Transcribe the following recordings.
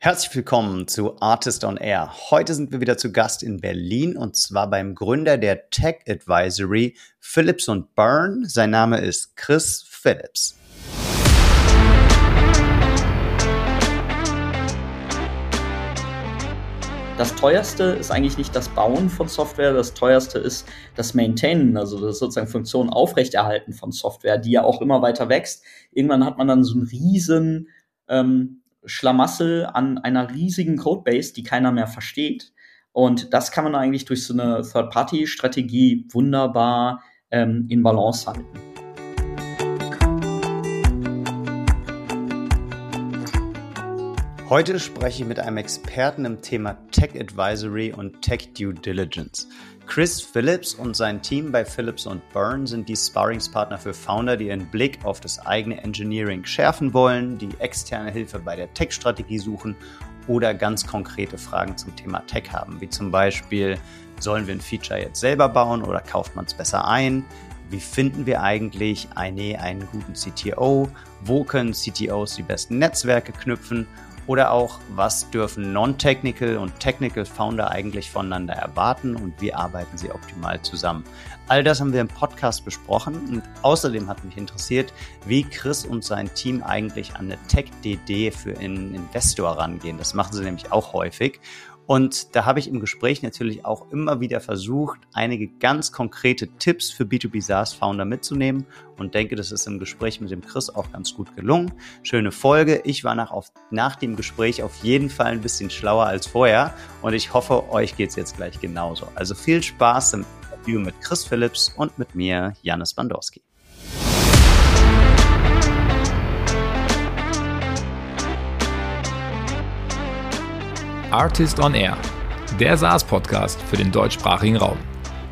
Herzlich willkommen zu Artist on Air. Heute sind wir wieder zu Gast in Berlin und zwar beim Gründer der Tech Advisory Philips und Byrne. Sein Name ist Chris Phillips. Das teuerste ist eigentlich nicht das Bauen von Software, das teuerste ist das Maintainen, also das sozusagen Funktion aufrechterhalten von Software, die ja auch immer weiter wächst. Irgendwann hat man dann so einen riesen ähm, Schlamassel an einer riesigen Codebase, die keiner mehr versteht. Und das kann man eigentlich durch so eine Third-Party-Strategie wunderbar ähm, in Balance halten. Heute spreche ich mit einem Experten im Thema Tech Advisory und Tech Due Diligence. Chris Phillips und sein Team bei Phillips und Byrne sind die Sparringspartner für Founder, die ihren Blick auf das eigene Engineering schärfen wollen, die externe Hilfe bei der Tech-Strategie suchen oder ganz konkrete Fragen zum Thema Tech haben, wie zum Beispiel, sollen wir ein Feature jetzt selber bauen oder kauft man es besser ein? Wie finden wir eigentlich eine, einen guten CTO? Wo können CTOs die besten Netzwerke knüpfen? Oder auch, was dürfen Non-Technical und Technical Founder eigentlich voneinander erwarten und wie arbeiten sie optimal zusammen? All das haben wir im Podcast besprochen und außerdem hat mich interessiert, wie Chris und sein Team eigentlich an eine Tech-DD für einen Investor rangehen. Das machen sie nämlich auch häufig. Und da habe ich im Gespräch natürlich auch immer wieder versucht, einige ganz konkrete Tipps für B2B SaaS Founder mitzunehmen und denke, das ist im Gespräch mit dem Chris auch ganz gut gelungen. Schöne Folge. Ich war nach, auf, nach dem Gespräch auf jeden Fall ein bisschen schlauer als vorher und ich hoffe, euch geht es jetzt gleich genauso. Also viel Spaß im Interview mit Chris Phillips und mit mir, Janis Bandorski. Artist on Air, der SaaS-Podcast für den deutschsprachigen Raum.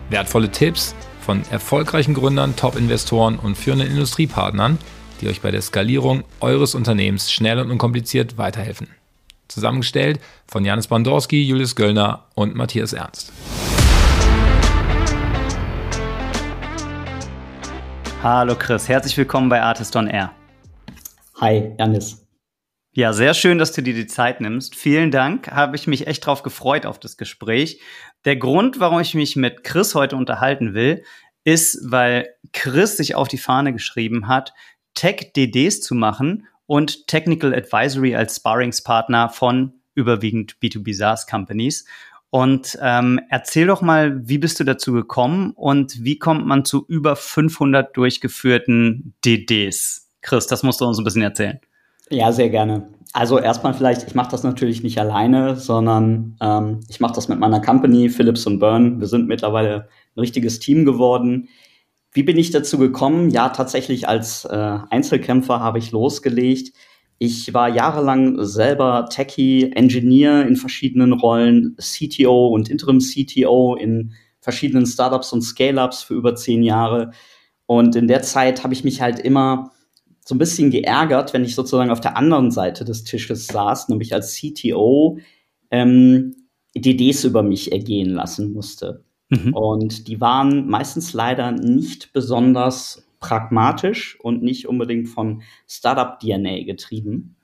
Wertvolle Tipps von erfolgreichen Gründern, Top-Investoren und führenden Industriepartnern, die euch bei der Skalierung eures Unternehmens schnell und unkompliziert weiterhelfen. Zusammengestellt von Janis Bandorski, Julius Göllner und Matthias Ernst. Hallo Chris, herzlich willkommen bei Artist on Air. Hi, Janis. Ja, sehr schön, dass du dir die Zeit nimmst. Vielen Dank. Habe ich mich echt drauf gefreut auf das Gespräch. Der Grund, warum ich mich mit Chris heute unterhalten will, ist, weil Chris sich auf die Fahne geschrieben hat, Tech-DDs zu machen und Technical Advisory als Sparringspartner von überwiegend B2B SaaS Companies. Und ähm, erzähl doch mal, wie bist du dazu gekommen und wie kommt man zu über 500 durchgeführten DDs? Chris, das musst du uns ein bisschen erzählen. Ja, sehr gerne. Also erstmal vielleicht, ich mache das natürlich nicht alleine, sondern ähm, ich mache das mit meiner Company, Philips und Burn. Wir sind mittlerweile ein richtiges Team geworden. Wie bin ich dazu gekommen? Ja, tatsächlich als äh, Einzelkämpfer habe ich losgelegt. Ich war jahrelang selber Techie, Engineer in verschiedenen Rollen, CTO und Interim CTO in verschiedenen Startups und Scale-ups für über zehn Jahre. Und in der Zeit habe ich mich halt immer so ein bisschen geärgert, wenn ich sozusagen auf der anderen Seite des Tisches saß, nämlich als CTO, ähm, DDs über mich ergehen lassen musste. Mhm. Und die waren meistens leider nicht besonders pragmatisch und nicht unbedingt von Startup-DNA getrieben.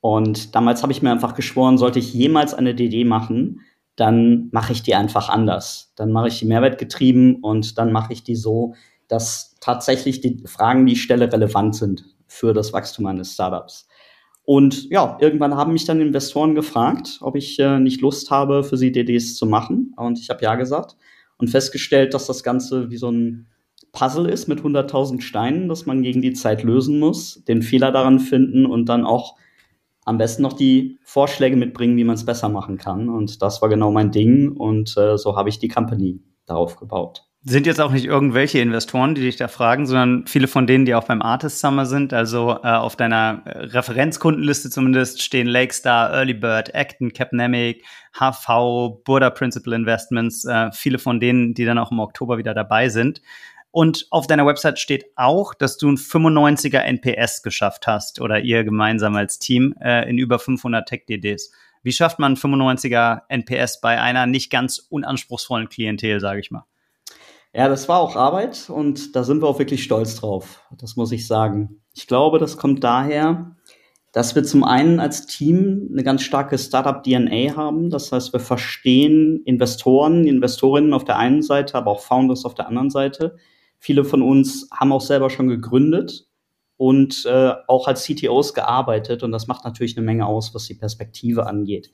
Und damals habe ich mir einfach geschworen, sollte ich jemals eine DD machen, dann mache ich die einfach anders. Dann mache ich die Mehrwert getrieben und dann mache ich die so, dass tatsächlich die Fragen, die ich stelle, relevant sind für das Wachstum eines Startups. Und ja, irgendwann haben mich dann Investoren gefragt, ob ich äh, nicht Lust habe, für sie DDs zu machen. Und ich habe ja gesagt und festgestellt, dass das Ganze wie so ein Puzzle ist mit 100.000 Steinen, das man gegen die Zeit lösen muss, den Fehler daran finden und dann auch am besten noch die Vorschläge mitbringen, wie man es besser machen kann. Und das war genau mein Ding. Und äh, so habe ich die Company darauf gebaut sind jetzt auch nicht irgendwelche Investoren, die dich da fragen, sondern viele von denen, die auch beim Artist Summer sind. Also äh, auf deiner äh, Referenzkundenliste zumindest stehen Lakestar, Early Bird, Acton, Capnemic, HV, Burda Principal Investments, äh, viele von denen, die dann auch im Oktober wieder dabei sind. Und auf deiner Website steht auch, dass du ein 95er NPS geschafft hast oder ihr gemeinsam als Team äh, in über 500 Tech-DDs. Wie schafft man 95er NPS bei einer nicht ganz unanspruchsvollen Klientel, sage ich mal? Ja, das war auch Arbeit und da sind wir auch wirklich stolz drauf. Das muss ich sagen. Ich glaube, das kommt daher, dass wir zum einen als Team eine ganz starke Startup-DNA haben. Das heißt, wir verstehen Investoren, Investorinnen auf der einen Seite, aber auch Founders auf der anderen Seite. Viele von uns haben auch selber schon gegründet und äh, auch als CTOs gearbeitet. Und das macht natürlich eine Menge aus, was die Perspektive angeht.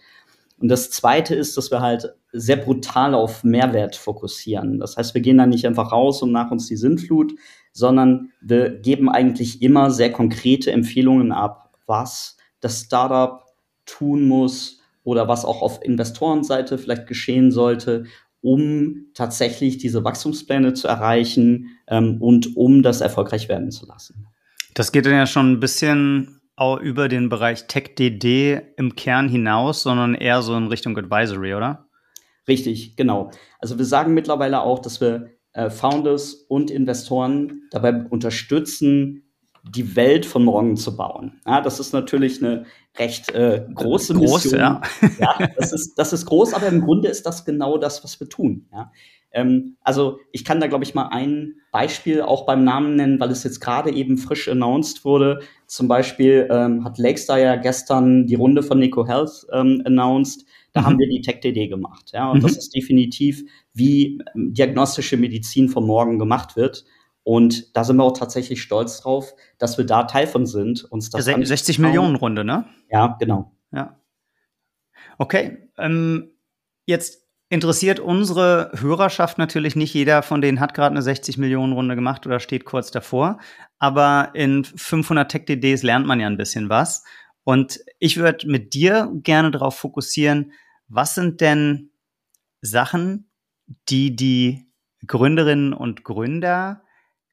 Und das Zweite ist, dass wir halt sehr brutal auf Mehrwert fokussieren. Das heißt, wir gehen da nicht einfach raus und nach uns die Sintflut, sondern wir geben eigentlich immer sehr konkrete Empfehlungen ab, was das Startup tun muss oder was auch auf Investorenseite vielleicht geschehen sollte, um tatsächlich diese Wachstumspläne zu erreichen ähm, und um das erfolgreich werden zu lassen. Das geht dann ja schon ein bisschen auch über den Bereich TechDD im Kern hinaus, sondern eher so in Richtung Advisory, oder? Richtig, genau. Also wir sagen mittlerweile auch, dass wir äh, Founders und Investoren dabei unterstützen, die Welt von morgen zu bauen. Ja, das ist natürlich eine recht äh, große groß, Mission. Ja. ja, das ist, das ist groß, aber im Grunde ist das genau das, was wir tun. Ja. Ähm, also ich kann da, glaube ich, mal ein Beispiel auch beim Namen nennen, weil es jetzt gerade eben frisch announced wurde. Zum Beispiel ähm, hat Lakestar ja gestern die Runde von Nico Health ähm, announced. Da mhm. haben wir die TechDD gemacht. Ja, und mhm. das ist definitiv, wie ähm, diagnostische Medizin von morgen gemacht wird. Und da sind wir auch tatsächlich stolz drauf, dass wir da Teil von sind. Uns das 60 Millionen Runde, ne? Ja, genau. Ja. Okay. Ähm, jetzt interessiert unsere Hörerschaft natürlich nicht. Jeder von denen hat gerade eine 60 Millionen Runde gemacht oder steht kurz davor. Aber in 500 Tech DDs lernt man ja ein bisschen was. Und ich würde mit dir gerne darauf fokussieren, was sind denn Sachen, die die Gründerinnen und Gründer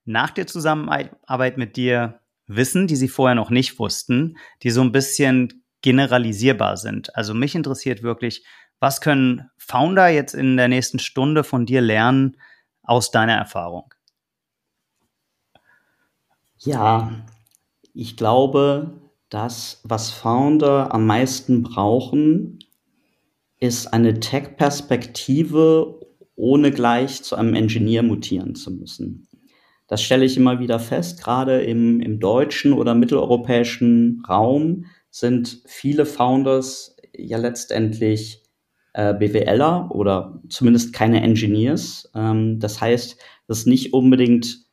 nach der Zusammenarbeit mit dir wissen, die sie vorher noch nicht wussten, die so ein bisschen generalisierbar sind. Also mich interessiert wirklich, was können Founder jetzt in der nächsten Stunde von dir lernen aus deiner Erfahrung? Ja, ich glaube, das, was Founder am meisten brauchen, ist eine Tech-Perspektive, ohne gleich zu einem Engineer mutieren zu müssen. Das stelle ich immer wieder fest, gerade im, im deutschen oder mitteleuropäischen Raum sind viele Founders ja letztendlich äh, BWLer oder zumindest keine Engineers. Ähm, das heißt, das ist nicht unbedingt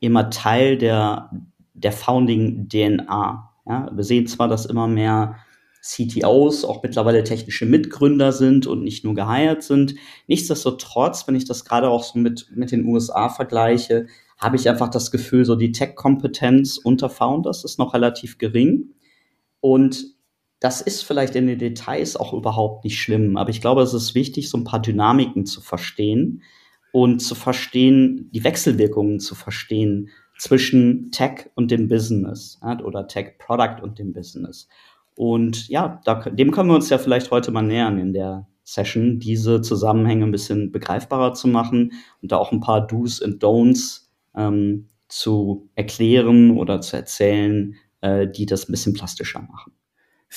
immer Teil der, der Founding-DNA. Ja? Wir sehen zwar, dass immer mehr CTOs auch mittlerweile technische Mitgründer sind und nicht nur geheiert sind. Nichtsdestotrotz, wenn ich das gerade auch so mit, mit den USA vergleiche, habe ich einfach das Gefühl, so die Tech-Kompetenz unter Founders ist noch relativ gering. Und das ist vielleicht in den Details auch überhaupt nicht schlimm, aber ich glaube, es ist wichtig, so ein paar Dynamiken zu verstehen und zu verstehen, die Wechselwirkungen zu verstehen zwischen Tech und dem Business oder Tech-Product und dem Business. Und ja, da, dem können wir uns ja vielleicht heute mal nähern in der Session, diese Zusammenhänge ein bisschen begreifbarer zu machen und da auch ein paar Do's und Don'ts ähm, zu erklären oder zu erzählen, äh, die das ein bisschen plastischer machen.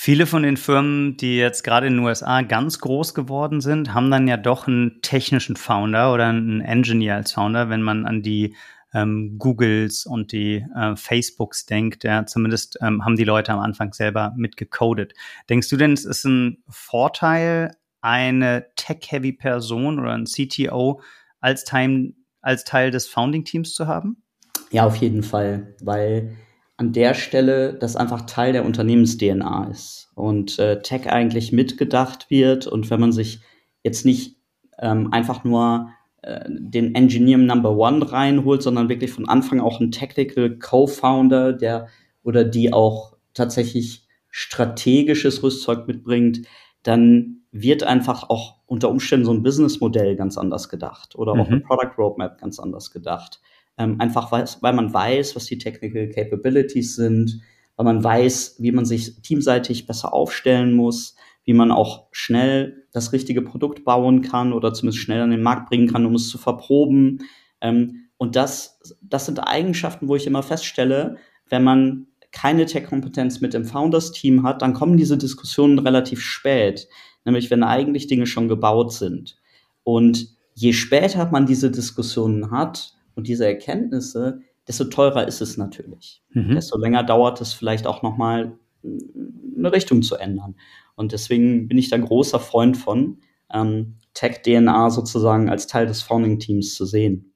Viele von den Firmen, die jetzt gerade in den USA ganz groß geworden sind, haben dann ja doch einen technischen Founder oder einen Engineer als Founder, wenn man an die ähm, Googles und die äh, Facebooks denkt. Ja, zumindest ähm, haben die Leute am Anfang selber mitgecodet. Denkst du denn, es ist ein Vorteil, eine tech-heavy Person oder ein CTO als Teil, als Teil des Founding-Teams zu haben? Ja, auf jeden Fall, weil an der Stelle das einfach Teil der Unternehmens-DNA ist und äh, Tech eigentlich mitgedacht wird und wenn man sich jetzt nicht ähm, einfach nur äh, den Engineer Number One reinholt, sondern wirklich von Anfang auch einen Technical Co-Founder, der oder die auch tatsächlich strategisches Rüstzeug mitbringt, dann wird einfach auch unter Umständen so ein Businessmodell ganz anders gedacht oder mhm. auch eine mhm. Product Roadmap ganz anders gedacht. Ähm, einfach weil, weil man weiß, was die Technical Capabilities sind, weil man weiß, wie man sich teamseitig besser aufstellen muss, wie man auch schnell das richtige Produkt bauen kann oder zumindest schnell an den Markt bringen kann, um es zu verproben. Ähm, und das, das sind Eigenschaften, wo ich immer feststelle, wenn man keine Tech-Kompetenz mit dem Founders-Team hat, dann kommen diese Diskussionen relativ spät nämlich wenn eigentlich Dinge schon gebaut sind. Und je später man diese Diskussionen hat und diese Erkenntnisse, desto teurer ist es natürlich. Mhm. Desto länger dauert es vielleicht auch nochmal, eine Richtung zu ändern. Und deswegen bin ich da großer Freund von, ähm, Tech-DNA sozusagen als Teil des Founding-Teams zu sehen.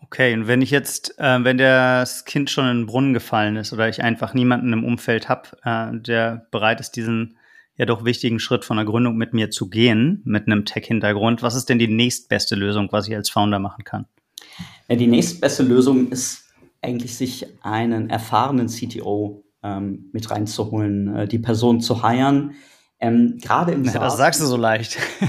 Okay, und wenn ich jetzt, äh, wenn das Kind schon in den Brunnen gefallen ist oder ich einfach niemanden im Umfeld habe, äh, der bereit ist, diesen ja doch wichtigen Schritt von der Gründung mit mir zu gehen, mit einem Tech-Hintergrund, was ist denn die nächstbeste Lösung, was ich als Founder machen kann? Ja, die nächstbeste Lösung ist eigentlich, sich einen erfahrenen CTO ähm, mit reinzuholen, äh, die Person zu hiren, ähm, Gerade im ja, Das sagst du so leicht.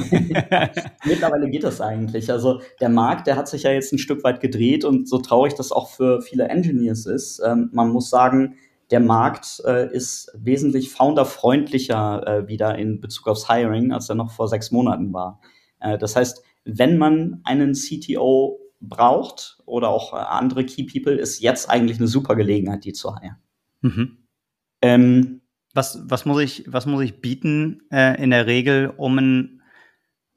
Mittlerweile geht das eigentlich. Also der Markt, der hat sich ja jetzt ein Stück weit gedreht und so traurig das auch für viele Engineers ist. Ähm, man muss sagen, der Markt äh, ist wesentlich founderfreundlicher äh, wieder in Bezug aufs Hiring, als er noch vor sechs Monaten war. Äh, das heißt, wenn man einen CTO braucht oder auch äh, andere Key People, ist jetzt eigentlich eine super Gelegenheit, die zu hiren. Mhm. Ähm, was, was, muss ich, was muss ich bieten äh, in der Regel, um einen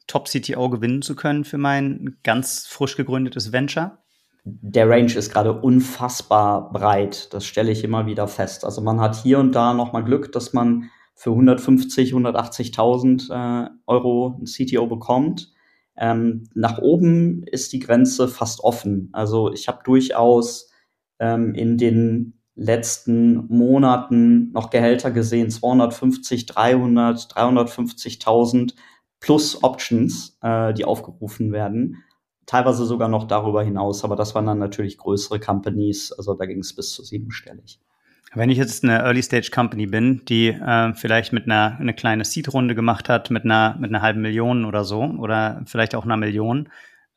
Top-CTO gewinnen zu können für mein ganz frisch gegründetes Venture? Der Range ist gerade unfassbar breit. Das stelle ich immer wieder fest. Also man hat hier und da noch mal Glück, dass man für 150, 180.000 äh, Euro einen CTO bekommt. Ähm, nach oben ist die Grenze fast offen. Also ich habe durchaus ähm, in den letzten Monaten noch Gehälter gesehen, 250, 300, 350.000 plus Options, äh, die aufgerufen werden. Teilweise sogar noch darüber hinaus, aber das waren dann natürlich größere Companies, also da ging es bis zu siebenstellig. Wenn ich jetzt eine Early Stage Company bin, die äh, vielleicht mit einer eine kleine Seed-Runde gemacht hat, mit einer mit einer halben Million oder so, oder vielleicht auch einer Million,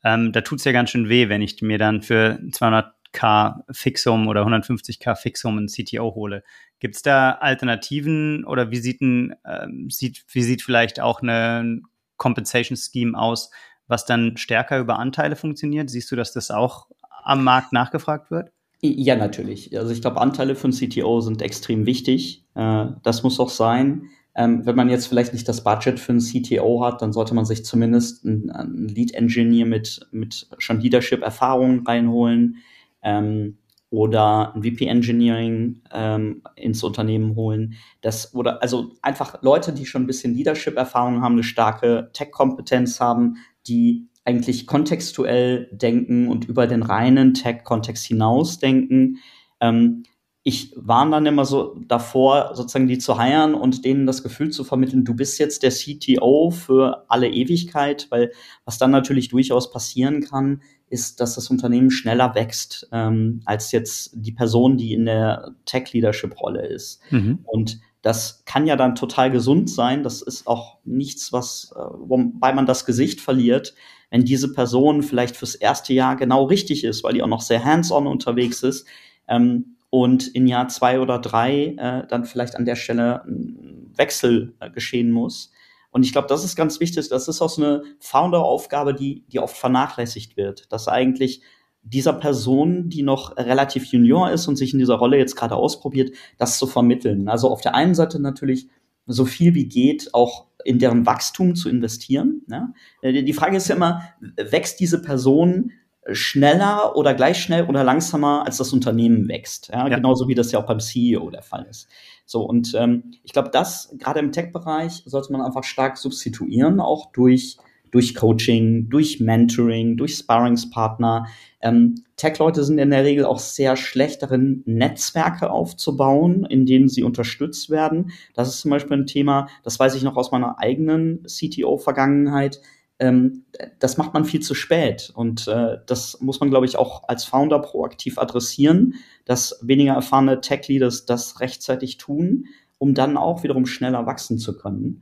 ähm, da tut's ja ganz schön weh, wenn ich mir dann für 200 K Fixum oder 150k Fixum ein CTO hole. Gibt es da Alternativen oder wie sieht, ein, äh, sieht, wie sieht vielleicht auch eine Compensation Scheme aus, was dann stärker über Anteile funktioniert? Siehst du, dass das auch am Markt nachgefragt wird? Ja, natürlich. Also ich glaube, Anteile für ein CTO sind extrem wichtig. Äh, das muss auch sein. Ähm, wenn man jetzt vielleicht nicht das Budget für einen CTO hat, dann sollte man sich zumindest einen, Lead Engineer mit, mit schon Leadership-Erfahrung reinholen ähm, oder ein VP Engineering ähm, ins Unternehmen holen. Das oder also einfach Leute, die schon ein bisschen Leadership-Erfahrung haben, eine starke Tech-Kompetenz haben, die eigentlich kontextuell denken und über den reinen Tech-Kontext hinaus denken. Ähm, ich war dann immer so davor, sozusagen die zu heiren und denen das Gefühl zu vermitteln, du bist jetzt der CTO für alle Ewigkeit, weil was dann natürlich durchaus passieren kann, ist, dass das Unternehmen schneller wächst ähm, als jetzt die Person, die in der Tech-Leadership-Rolle ist. Mhm. Und das kann ja dann total gesund sein. Das ist auch nichts, was, äh, wobei man das Gesicht verliert, wenn diese Person vielleicht fürs erste Jahr genau richtig ist, weil die auch noch sehr hands-on unterwegs ist. Ähm, und in Jahr zwei oder drei äh, dann vielleicht an der Stelle ein Wechsel äh, geschehen muss. Und ich glaube, das ist ganz wichtig. Das ist auch so eine Founder-Aufgabe, die, die oft vernachlässigt wird. Dass eigentlich dieser Person, die noch relativ junior ist und sich in dieser Rolle jetzt gerade ausprobiert, das zu vermitteln. Also auf der einen Seite natürlich so viel wie geht auch in deren Wachstum zu investieren. Ne? Die Frage ist ja immer, wächst diese Person schneller oder gleich schnell oder langsamer, als das Unternehmen wächst. Ja? ja. Genauso wie das ja auch beim CEO der Fall ist. So, und ähm, ich glaube, das gerade im Tech-Bereich sollte man einfach stark substituieren, auch durch, durch Coaching, durch Mentoring, durch Sparringspartner. Ähm, Tech-Leute sind in der Regel auch sehr schlecht darin, Netzwerke aufzubauen, in denen sie unterstützt werden. Das ist zum Beispiel ein Thema, das weiß ich noch aus meiner eigenen CTO-Vergangenheit ähm, das macht man viel zu spät. Und äh, das muss man, glaube ich, auch als Founder proaktiv adressieren, dass weniger erfahrene Tech-Leaders das rechtzeitig tun, um dann auch wiederum schneller wachsen zu können.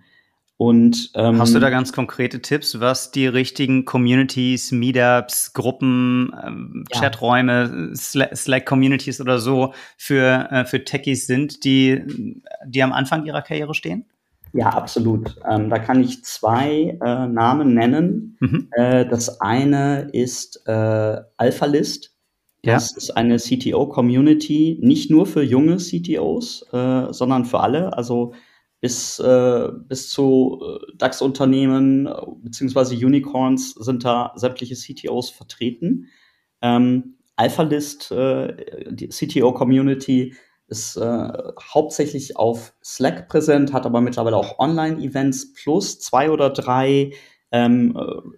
Und ähm, hast du da ganz konkrete Tipps, was die richtigen Communities, Meetups, Gruppen, ähm, ja. Chaträume, Slack-Communities oder so für äh, für Techies sind, die die am Anfang ihrer Karriere stehen? Ja, absolut. Ähm, da kann ich zwei äh, Namen nennen. Mhm. Äh, das eine ist äh, AlphaList. Das ja. ist eine CTO-Community, nicht nur für junge CTOs, äh, sondern für alle. Also bis, äh, bis zu äh, DAX-Unternehmen äh, beziehungsweise Unicorns sind da sämtliche CTOs vertreten. Ähm, AlphaList, äh, die CTO-Community, ist äh, hauptsächlich auf Slack präsent, hat aber mittlerweile auch Online-Events plus zwei oder drei ähm,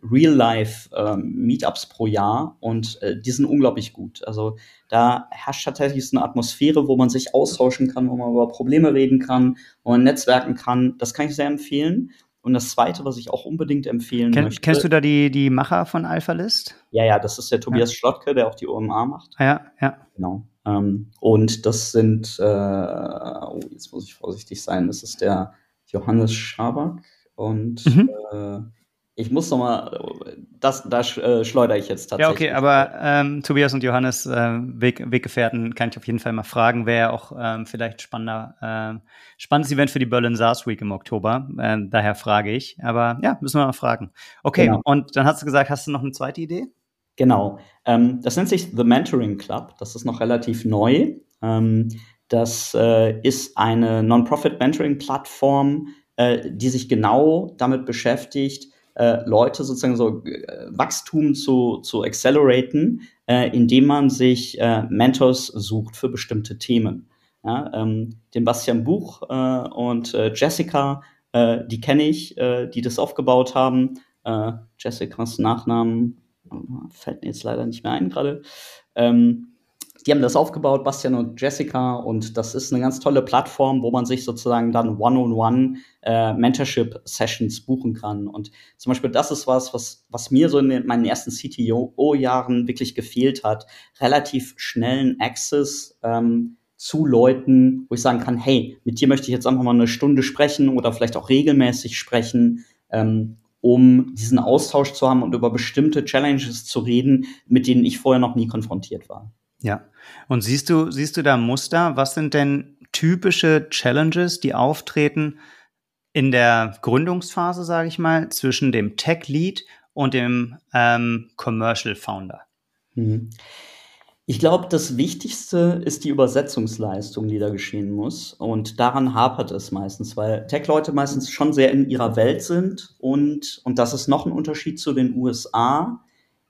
Real-Life-Meetups ähm, pro Jahr und äh, die sind unglaublich gut. Also da herrscht tatsächlich so eine Atmosphäre, wo man sich austauschen kann, wo man über Probleme reden kann, wo man netzwerken kann. Das kann ich sehr empfehlen. Und das Zweite, was ich auch unbedingt empfehlen Ken, möchte. Kennst du da die, die Macher von AlphaList? Ja, ja, das ist der Tobias ja. Schlottke, der auch die OMA macht. Ja, ja. Genau. Ähm, und das sind, äh, oh, jetzt muss ich vorsichtig sein, das ist der Johannes Schaback und mhm. äh, ich muss noch mal, das, das äh, schleudere ich jetzt tatsächlich. Ja, okay, aber ähm, Tobias und Johannes, äh, Weg, Weggefährten, kann ich auf jeden Fall mal fragen. Wäre auch ähm, vielleicht spannender, äh, spannendes Event für die Berlin SaaS Week im Oktober. Äh, daher frage ich. Aber ja, müssen wir mal fragen. Okay, genau. und dann hast du gesagt, hast du noch eine zweite Idee? Genau. Ähm, das nennt sich The Mentoring Club. Das ist noch relativ neu. Ähm, das äh, ist eine Non-Profit-Mentoring-Plattform, äh, die sich genau damit beschäftigt, äh, Leute sozusagen so äh, Wachstum zu, zu acceleraten, äh, indem man sich äh, Mentors sucht für bestimmte Themen. Ja, ähm, den Bastian Buch äh, und äh, Jessica, die kenne ich, die das aufgebaut haben. Jessicas Nachnamen fällt mir jetzt leider nicht mehr ein gerade. Ähm, die haben das aufgebaut, Bastian und Jessica, und das ist eine ganz tolle Plattform, wo man sich sozusagen dann One-on-One äh, Mentorship-Sessions buchen kann. Und zum Beispiel das ist was, was, was mir so in meinen ersten CTO-Jahren wirklich gefehlt hat. Relativ schnellen Access ähm, zu Leuten, wo ich sagen kann, hey, mit dir möchte ich jetzt einfach mal eine Stunde sprechen oder vielleicht auch regelmäßig sprechen. Ähm, um diesen Austausch zu haben und über bestimmte Challenges zu reden, mit denen ich vorher noch nie konfrontiert war. Ja. Und siehst du, siehst du da Muster? Was sind denn typische Challenges, die auftreten in der Gründungsphase, sage ich mal, zwischen dem Tech Lead und dem ähm, Commercial Founder? Mhm. Ich glaube, das Wichtigste ist die Übersetzungsleistung, die da geschehen muss. Und daran hapert es meistens, weil Tech-Leute meistens schon sehr in ihrer Welt sind. Und, und das ist noch ein Unterschied zu den USA.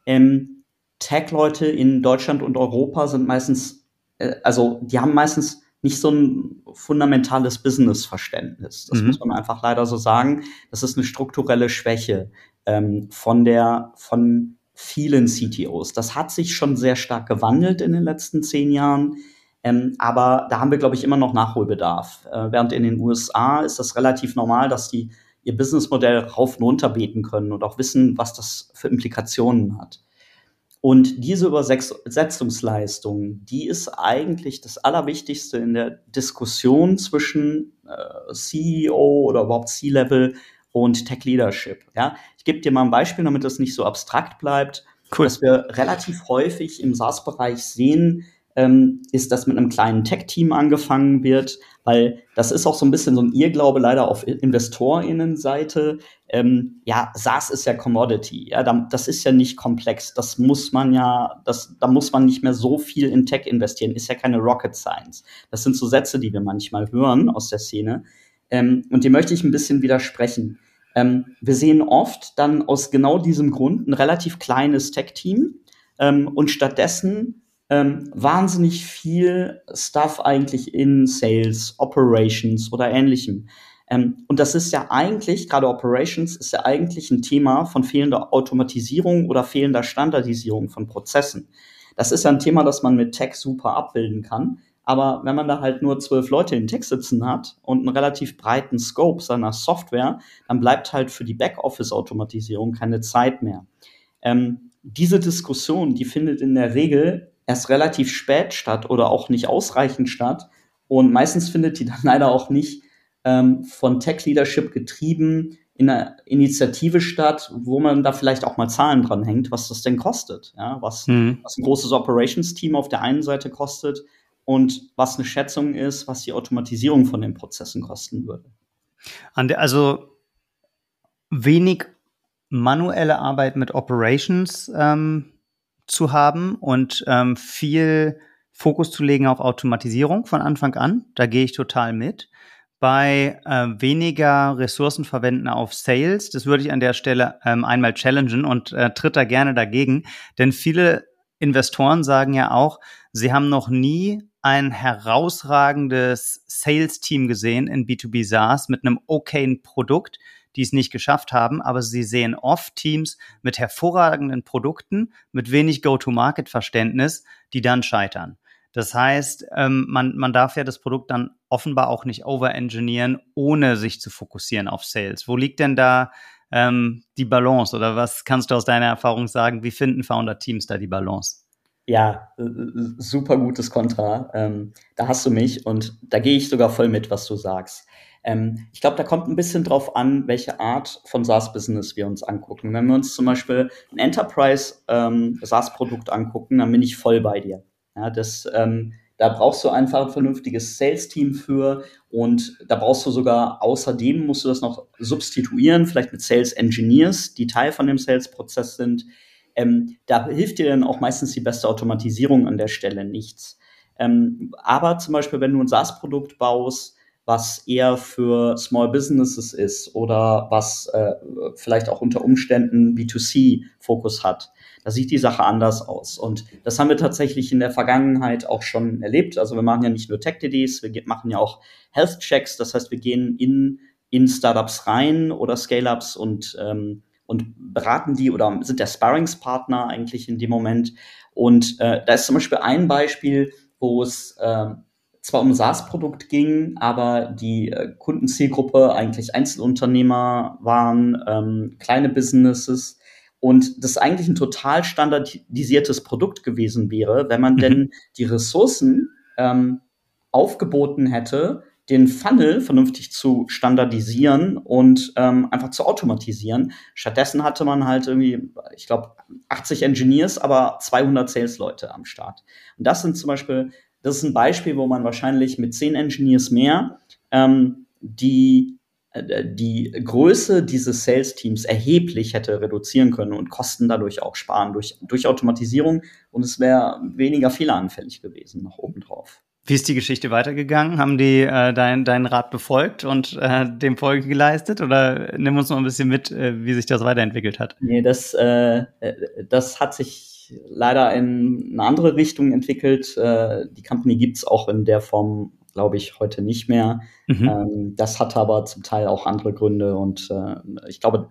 Ähm, Tech-Leute in Deutschland und Europa sind meistens, äh, also die haben meistens nicht so ein fundamentales Business-Verständnis. Das mhm. muss man einfach leider so sagen. Das ist eine strukturelle Schwäche ähm, von der, von vielen CTOs. Das hat sich schon sehr stark gewandelt in den letzten zehn Jahren. Ähm, aber da haben wir, glaube ich, immer noch Nachholbedarf. Äh, während in den USA ist das relativ normal, dass die ihr Businessmodell rauf und runter beten können und auch wissen, was das für Implikationen hat. Und diese Übersetzungsleistung, die ist eigentlich das Allerwichtigste in der Diskussion zwischen äh, CEO oder überhaupt C-Level und Tech Leadership. Ja, ich gebe dir mal ein Beispiel, damit das nicht so abstrakt bleibt. Cool. Was wir relativ häufig im SaaS-Bereich sehen, ähm, ist, dass mit einem kleinen Tech-Team angefangen wird, weil das ist auch so ein bisschen so ein Irrglaube leider auf InvestorInnenseite. Ähm, ja, SaaS ist ja Commodity, ja, das ist ja nicht komplex, das muss man ja, das, da muss man nicht mehr so viel in Tech investieren, ist ja keine Rocket Science. Das sind so Sätze, die wir manchmal hören aus der Szene ähm, und die möchte ich ein bisschen widersprechen. Ähm, wir sehen oft dann aus genau diesem Grund ein relativ kleines Tech-Team ähm, und stattdessen ähm, wahnsinnig viel Stuff eigentlich in Sales, Operations oder ähnlichem. Ähm, und das ist ja eigentlich, gerade Operations, ist ja eigentlich ein Thema von fehlender Automatisierung oder fehlender Standardisierung von Prozessen. Das ist ja ein Thema, das man mit Tech super abbilden kann. Aber wenn man da halt nur zwölf Leute in Tech sitzen hat und einen relativ breiten Scope seiner Software, dann bleibt halt für die Backoffice-Automatisierung keine Zeit mehr. Ähm, diese Diskussion, die findet in der Regel erst relativ spät statt oder auch nicht ausreichend statt. Und meistens findet die dann leider auch nicht ähm, von Tech Leadership getrieben in einer Initiative statt, wo man da vielleicht auch mal Zahlen dran hängt, was das denn kostet. Ja? Was, mhm. was ein großes Operations-Team auf der einen Seite kostet und was eine Schätzung ist, was die Automatisierung von den Prozessen kosten würde. Also wenig manuelle Arbeit mit Operations ähm, zu haben und ähm, viel Fokus zu legen auf Automatisierung von Anfang an. Da gehe ich total mit. Bei äh, weniger Ressourcen verwenden auf Sales, das würde ich an der Stelle ähm, einmal challengen und äh, tritt da gerne dagegen. Denn viele Investoren sagen ja auch, sie haben noch nie ein herausragendes Sales-Team gesehen in B2B SaaS mit einem okayen Produkt, die es nicht geschafft haben, aber sie sehen oft Teams mit hervorragenden Produkten, mit wenig Go-to-Market-Verständnis, die dann scheitern. Das heißt, ähm, man, man darf ja das Produkt dann offenbar auch nicht overengineeren, ohne sich zu fokussieren auf Sales. Wo liegt denn da ähm, die Balance oder was kannst du aus deiner Erfahrung sagen? Wie finden Founder-Teams da die Balance? Ja, äh, super gutes Kontra. Ähm, da hast du mich und da gehe ich sogar voll mit, was du sagst. Ähm, ich glaube, da kommt ein bisschen drauf an, welche Art von SaaS-Business wir uns angucken. Wenn wir uns zum Beispiel ein Enterprise-SaaS-Produkt ähm, angucken, dann bin ich voll bei dir. Ja, das, ähm, da brauchst du einfach ein vernünftiges Sales-Team für und da brauchst du sogar außerdem musst du das noch substituieren, vielleicht mit Sales Engineers, die Teil von dem Sales-Prozess sind. Ähm, da hilft dir dann auch meistens die beste Automatisierung an der Stelle nichts. Ähm, aber zum Beispiel, wenn du ein SaaS-Produkt baust, was eher für Small Businesses ist oder was äh, vielleicht auch unter Umständen B2C-Fokus hat, da sieht die Sache anders aus. Und das haben wir tatsächlich in der Vergangenheit auch schon erlebt. Also wir machen ja nicht nur Tech-DDs, wir machen ja auch Health-Checks. Das heißt, wir gehen in, in Startups rein oder Scale-Ups und ähm, und beraten die oder sind der Sparringspartner eigentlich in dem Moment. Und äh, da ist zum Beispiel ein Beispiel, wo es äh, zwar um SaaS-Produkt ging, aber die äh, Kundenzielgruppe eigentlich Einzelunternehmer waren, ähm, kleine Businesses und das eigentlich ein total standardisiertes Produkt gewesen wäre, wenn man mhm. denn die Ressourcen ähm, aufgeboten hätte, den Funnel vernünftig zu standardisieren und ähm, einfach zu automatisieren. Stattdessen hatte man halt irgendwie, ich glaube, 80 Engineers, aber 200 Sales-Leute am Start. Und das sind zum Beispiel, das ist ein Beispiel, wo man wahrscheinlich mit 10 Engineers mehr ähm, die äh, die Größe dieses Sales-Teams erheblich hätte reduzieren können und Kosten dadurch auch sparen durch, durch Automatisierung und es wäre weniger fehleranfällig gewesen nach oben drauf. Wie ist die Geschichte weitergegangen? Haben die äh, deinen dein Rat befolgt und äh, dem Folge geleistet? Oder nimm uns noch ein bisschen mit, äh, wie sich das weiterentwickelt hat? Nee, das, äh, das hat sich leider in eine andere Richtung entwickelt. Äh, die Company gibt's auch in der Form, glaube ich, heute nicht mehr. Mhm. Ähm, das hat aber zum Teil auch andere Gründe und äh, ich glaube,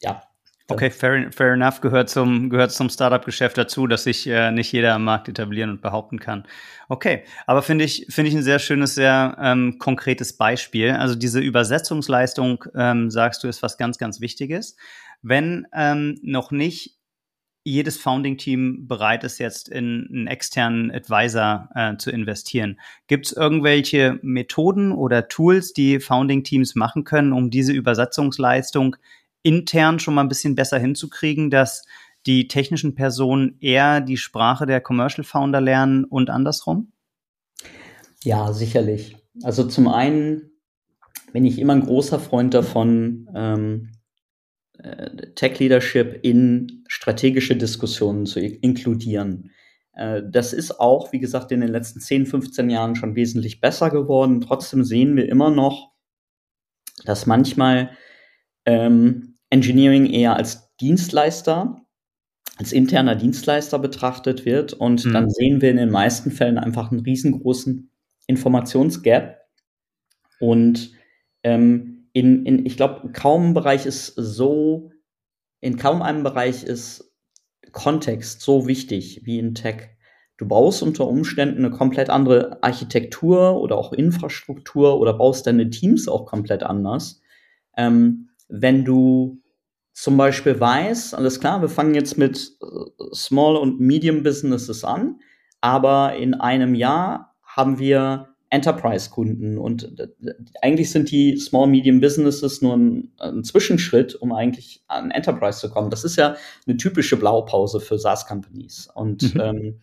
ja, Okay, fair, fair enough, gehört zum, gehört zum Startup-Geschäft dazu, dass sich äh, nicht jeder am Markt etablieren und behaupten kann. Okay, aber finde ich, finde ich ein sehr schönes, sehr ähm, konkretes Beispiel. Also diese Übersetzungsleistung, ähm, sagst du, ist was ganz, ganz Wichtiges. Wenn ähm, noch nicht jedes Founding-Team bereit ist, jetzt in einen externen Advisor äh, zu investieren. Gibt es irgendwelche Methoden oder Tools, die Founding-Teams machen können, um diese Übersetzungsleistung intern schon mal ein bisschen besser hinzukriegen, dass die technischen Personen eher die Sprache der Commercial Founder lernen und andersrum? Ja, sicherlich. Also zum einen bin ich immer ein großer Freund davon, ähm, äh, Tech Leadership in strategische Diskussionen zu inkludieren. Äh, das ist auch, wie gesagt, in den letzten 10, 15 Jahren schon wesentlich besser geworden. Trotzdem sehen wir immer noch, dass manchmal ähm, Engineering eher als Dienstleister, als interner Dienstleister betrachtet wird. Und mhm. dann sehen wir in den meisten Fällen einfach einen riesengroßen Informationsgap. Und ähm, in, in, ich glaube, kaum ein Bereich ist so, in kaum einem Bereich ist Kontext so wichtig wie in Tech. Du baust unter Umständen eine komplett andere Architektur oder auch Infrastruktur oder baust deine Teams auch komplett anders. Ähm, wenn du zum Beispiel weißt, alles klar, wir fangen jetzt mit äh, Small und Medium Businesses an, aber in einem Jahr haben wir Enterprise-Kunden und äh, eigentlich sind die Small Medium Businesses nur ein, ein, Zwischenschritt, um eigentlich an Enterprise zu kommen. Das ist ja eine typische Blaupause für SaaS-Companies und mhm. ähm,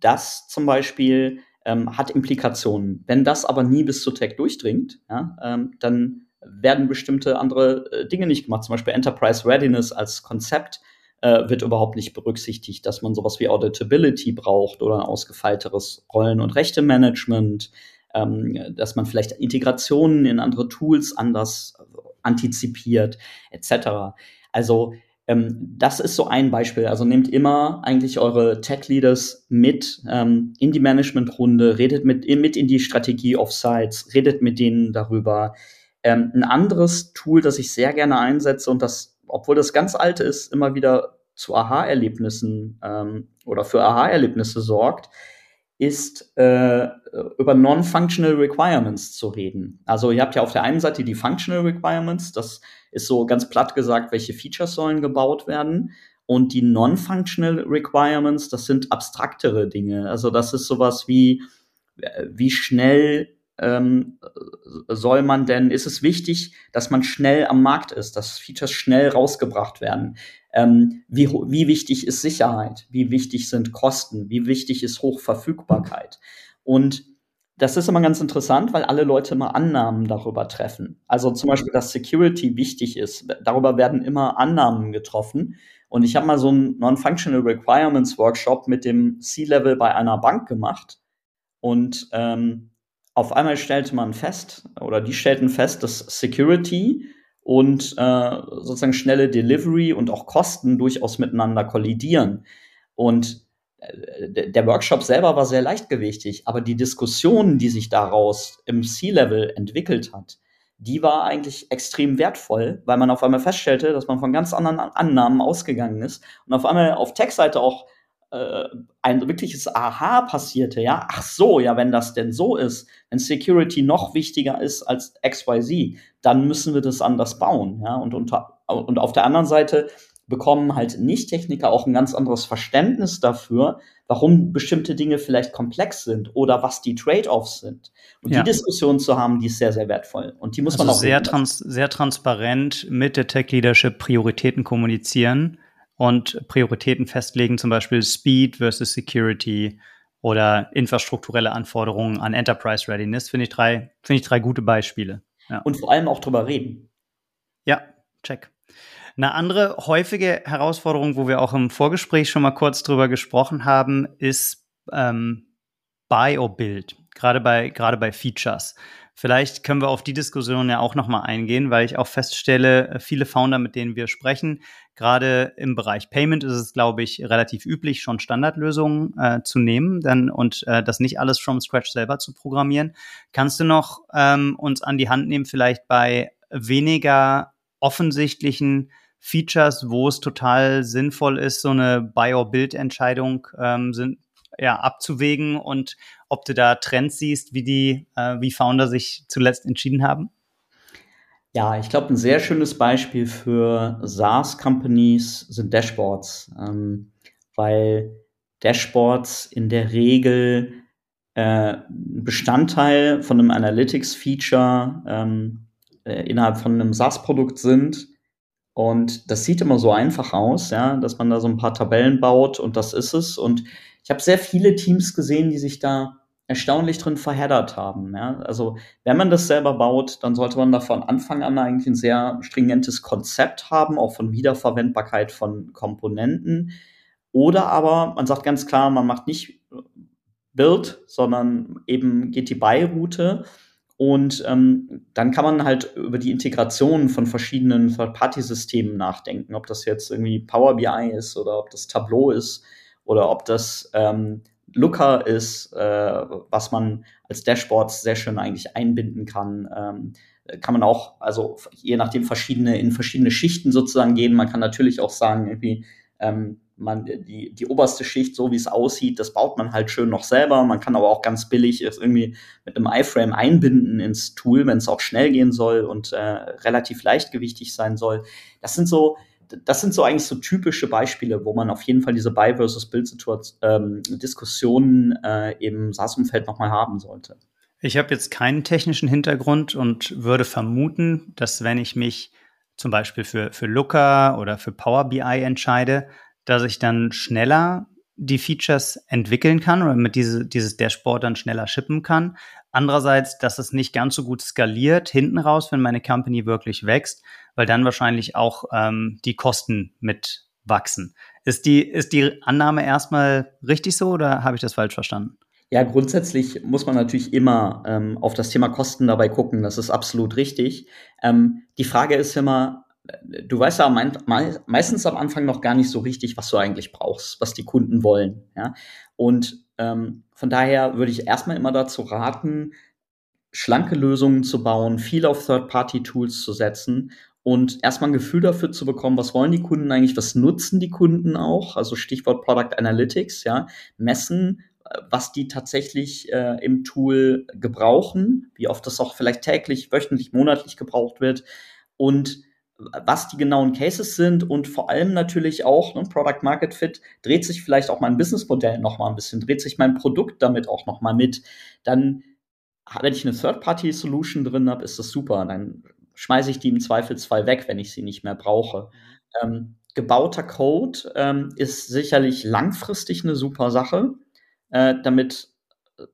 das zum Beispiel ähm, hat Implikationen. Wenn das aber nie bis zu Tech durchdringt, ja, ähm, dann werden bestimmte andere äh, Dinge nicht gemacht. Zum Beispiel Enterprise Readiness als Konzept äh, wird überhaupt nicht berücksichtigt, dass man sowas wie Auditability braucht oder ein ausgefeilteres Rollen- und Rechtemanagement, ähm, dass man vielleicht Integrationen in andere Tools anders antizipiert, etc. Also Ähm, das ist so ein Beispiel. Also nehmt immer eigentlich eure Tech-Leaders mit ähm, in die Management-Runde, redet mit, mit in die Strategie of Sites, redet mit denen darüber. Ähm, ein anderes Tool, das ich sehr gerne einsetze und das, obwohl das ganz alt ist, immer wieder zu Aha-Erlebnissen ähm, oder für Aha-Erlebnisse sorgt, ist äh, über Non-Functional Requirements zu reden. Also ihr habt ja auf der einen Seite die Functional Requirements, das ist so ganz platt gesagt, welche Features sollen gebaut werden. Und die Non-Functional Requirements, das sind abstraktere Dinge. Also das ist sowas wie, wie schnell ähm, soll man denn, ist es wichtig, dass man schnell am Markt ist, dass Features schnell rausgebracht werden? Ähm, wie, wie wichtig ist Sicherheit? Wie wichtig sind Kosten? Wie wichtig ist Hochverfügbarkeit? Und das ist immer ganz interessant, weil alle Leute immer Annahmen darüber treffen. Also zum Beispiel, dass Security wichtig ist. Darüber werden immer Annahmen getroffen. Und ich habe mal so einen Non-Functional Requirements Workshop mit dem C-Level bei einer Bank gemacht. Und ähm, auf einmal stellte man fest, oder die stellten fest, dass Security und äh, sozusagen schnelle Delivery und auch Kosten durchaus miteinander kollidieren. Und äh, der Workshop selber war sehr leichtgewichtig, aber die Diskussion, die sich daraus im C-Level entwickelt hat, die war eigentlich extrem wertvoll, weil man auf einmal feststellte, dass man von ganz anderen Annahmen ausgegangen ist und auf einmal auf Tech-Seite auch äh, ein wirkliches Aha passierte, ja, ach so, ja, wenn das denn so ist, wenn Security noch wichtiger ist als XYZ, dann müssen wir das anders bauen, ja, und, unter, und auf der anderen Seite bekommen halt Nicht-Techniker auch ein ganz anderes Verständnis dafür, warum bestimmte Dinge vielleicht komplex sind oder was die Trade-offs sind. Und ja. die Diskussion zu haben, die ist sehr, sehr wertvoll. Und die muss also man auch sehr, trans sehr transparent mit der Tech-Leadership Prioritäten kommunizieren und Prioritäten festlegen, zum Beispiel Speed versus Security oder infrastrukturelle Anforderungen an Enterprise Readiness, finde ich drei, finde ich drei gute Beispiele. Ja. Und vor allem auch drüber reden. Ja, check. Eine andere häufige Herausforderung, wo wir auch im Vorgespräch schon mal kurz drüber gesprochen haben, ist ähm, Buy or Build, gerade bei, gerade bei Features. Vielleicht können wir auf die Diskussion ja auch nochmal eingehen, weil ich auch feststelle, äh, viele Founder, mit denen wir sprechen, gerade im Bereich Payment ist es, glaube ich, relativ üblich, schon Standardlösungen äh, zu nehmen dann, und äh, das nicht alles from scratch selber zu programmieren. Kannst du noch ähm, uns an die Hand nehmen, vielleicht bei weniger offensichtlichen Features, wo es total sinnvoll ist, so eine Buy-or-Build-Entscheidung ähm, sind, ja, abzuwägen und ob du da Trends siehst, wie die, äh, wie Founder sich zuletzt entschieden haben? Ja, ich glaube, ein sehr schönes Beispiel für SaaS-Companies sind Dashboards, ähm, weil Dashboards in der Regel äh, Bestandteil von einem Analytics-Feature ähm, äh, innerhalb von einem SaaS-Produkt sind. Und das sieht immer so einfach aus, ja, dass man da so ein paar Tabellen baut und das ist es. Und ich habe sehr viele Teams gesehen, die sich da erstaunlich drin verheddert haben. Ja? Also wenn man das selber baut, dann sollte man da von Anfang an eigentlich ein sehr stringentes Konzept haben, auch von Wiederverwendbarkeit von Komponenten. Oder aber man sagt ganz klar, man macht nicht Build, sondern eben geht die Buy-Route. Und ähm, dann kann man halt über die Integration von verschiedenen Third-Party-Systemen nachdenken, ob das jetzt irgendwie Power BI ist oder ob das Tableau ist oder ob das ähm, Looker ist, äh, was man als Dashboards sehr schön eigentlich einbinden kann. Ähm, kann man auch, also je nachdem verschiedene, in verschiedene Schichten sozusagen gehen. Man kann natürlich auch sagen, irgendwie, ähm, man, die, die oberste Schicht, so wie es aussieht, das baut man halt schön noch selber. Man kann aber auch ganz billig es irgendwie mit einem iFrame einbinden ins Tool, wenn es auch schnell gehen soll und äh, relativ leichtgewichtig sein soll. Das sind so, das sind so eigentlich so typische Beispiele, wo man auf jeden Fall diese Buy versus Build ähm, Diskussionen äh, im SaaS-Umfeld nochmal haben sollte. Ich habe jetzt keinen technischen Hintergrund und würde vermuten, dass wenn ich mich zum Beispiel für, für Looker oder für Power BI entscheide, dass ich dann schneller die Features entwickeln kann oder mit diese, dieses Dashboard dann schneller shippen kann. Andererseits, dass es nicht ganz so gut skaliert hinten raus, wenn meine Company wirklich wächst, weil dann wahrscheinlich auch ähm, die Kosten mit wachsen. Ist die, ist die Annahme erstmal richtig so oder habe ich das falsch verstanden? Ja, grundsätzlich muss man natürlich immer ähm, auf das Thema Kosten dabei gucken. Das ist absolut richtig. Ähm, die Frage ist immer, du weißt ja meistens am Anfang noch gar nicht so richtig, was du eigentlich brauchst, was die Kunden wollen. Ja? Und ähm, von daher würde ich erstmal immer dazu raten, schlanke Lösungen zu bauen, viel auf Third-Party-Tools zu setzen und erstmal ein Gefühl dafür zu bekommen, was wollen die Kunden eigentlich, was nutzen die Kunden auch, also Stichwort Product Analytics, ja, messen, äh, was die tatsächlich äh, im Tool gebrauchen, wie oft das auch vielleicht täglich, wöchentlich, monatlich gebraucht wird und was die genauen Cases sind und vor allem natürlich auch ne, Product Market Fit dreht sich vielleicht auch mein Businessmodell noch mal ein bisschen, dreht sich mein Produkt damit auch noch mal mit. Dann, wenn ich eine Third-Party-Solution drin habe, ist das super. Dann schmeiße ich die im Zweifelsfall weg, wenn ich sie nicht mehr brauche. Mhm. Ähm, gebauter Code ähm, ist sicherlich langfristig eine super Sache. Äh, damit,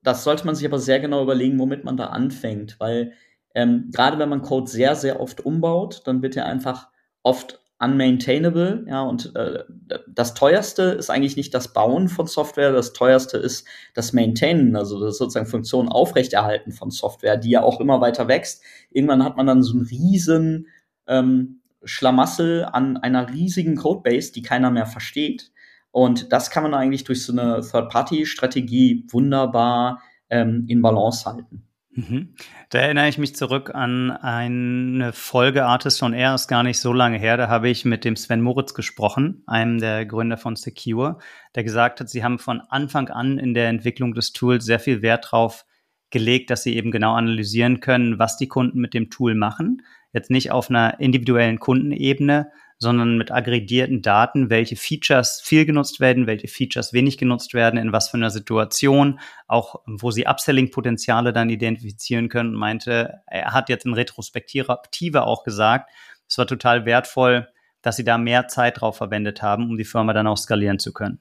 das sollte man sich aber sehr genau überlegen, womit man da anfängt, weil ähm, Gerade wenn man Code sehr, sehr oft umbaut, dann wird er einfach oft unmaintainable. Ja, und äh, das teuerste ist eigentlich nicht das Bauen von Software, das teuerste ist das Maintainen, also das sozusagen Funktion aufrechterhalten von Software, die ja auch immer weiter wächst. Irgendwann hat man dann so einen riesen ähm, Schlamassel an einer riesigen Codebase, die keiner mehr versteht. Und das kann man eigentlich durch so eine Third-Party-Strategie wunderbar ähm, in Balance halten. Mhm. Da erinnere ich mich zurück an eine Folge Artist on Air, ist gar nicht so lange her. Da habe ich mit dem Sven Moritz gesprochen, einem der Gründer von Secure, der gesagt hat, sie haben von Anfang an in der Entwicklung des Tools sehr viel Wert drauf gelegt, dass sie eben genau analysieren können, was die Kunden mit dem Tool machen. Jetzt nicht auf einer individuellen Kundenebene, sondern mit aggregierten Daten, welche Features viel genutzt werden, welche Features wenig genutzt werden, in was für einer Situation, auch wo sie Upselling-Potenziale dann identifizieren können meinte, er hat jetzt in Retrospektive auch gesagt, es war total wertvoll, dass sie da mehr Zeit drauf verwendet haben, um die Firma dann auch skalieren zu können.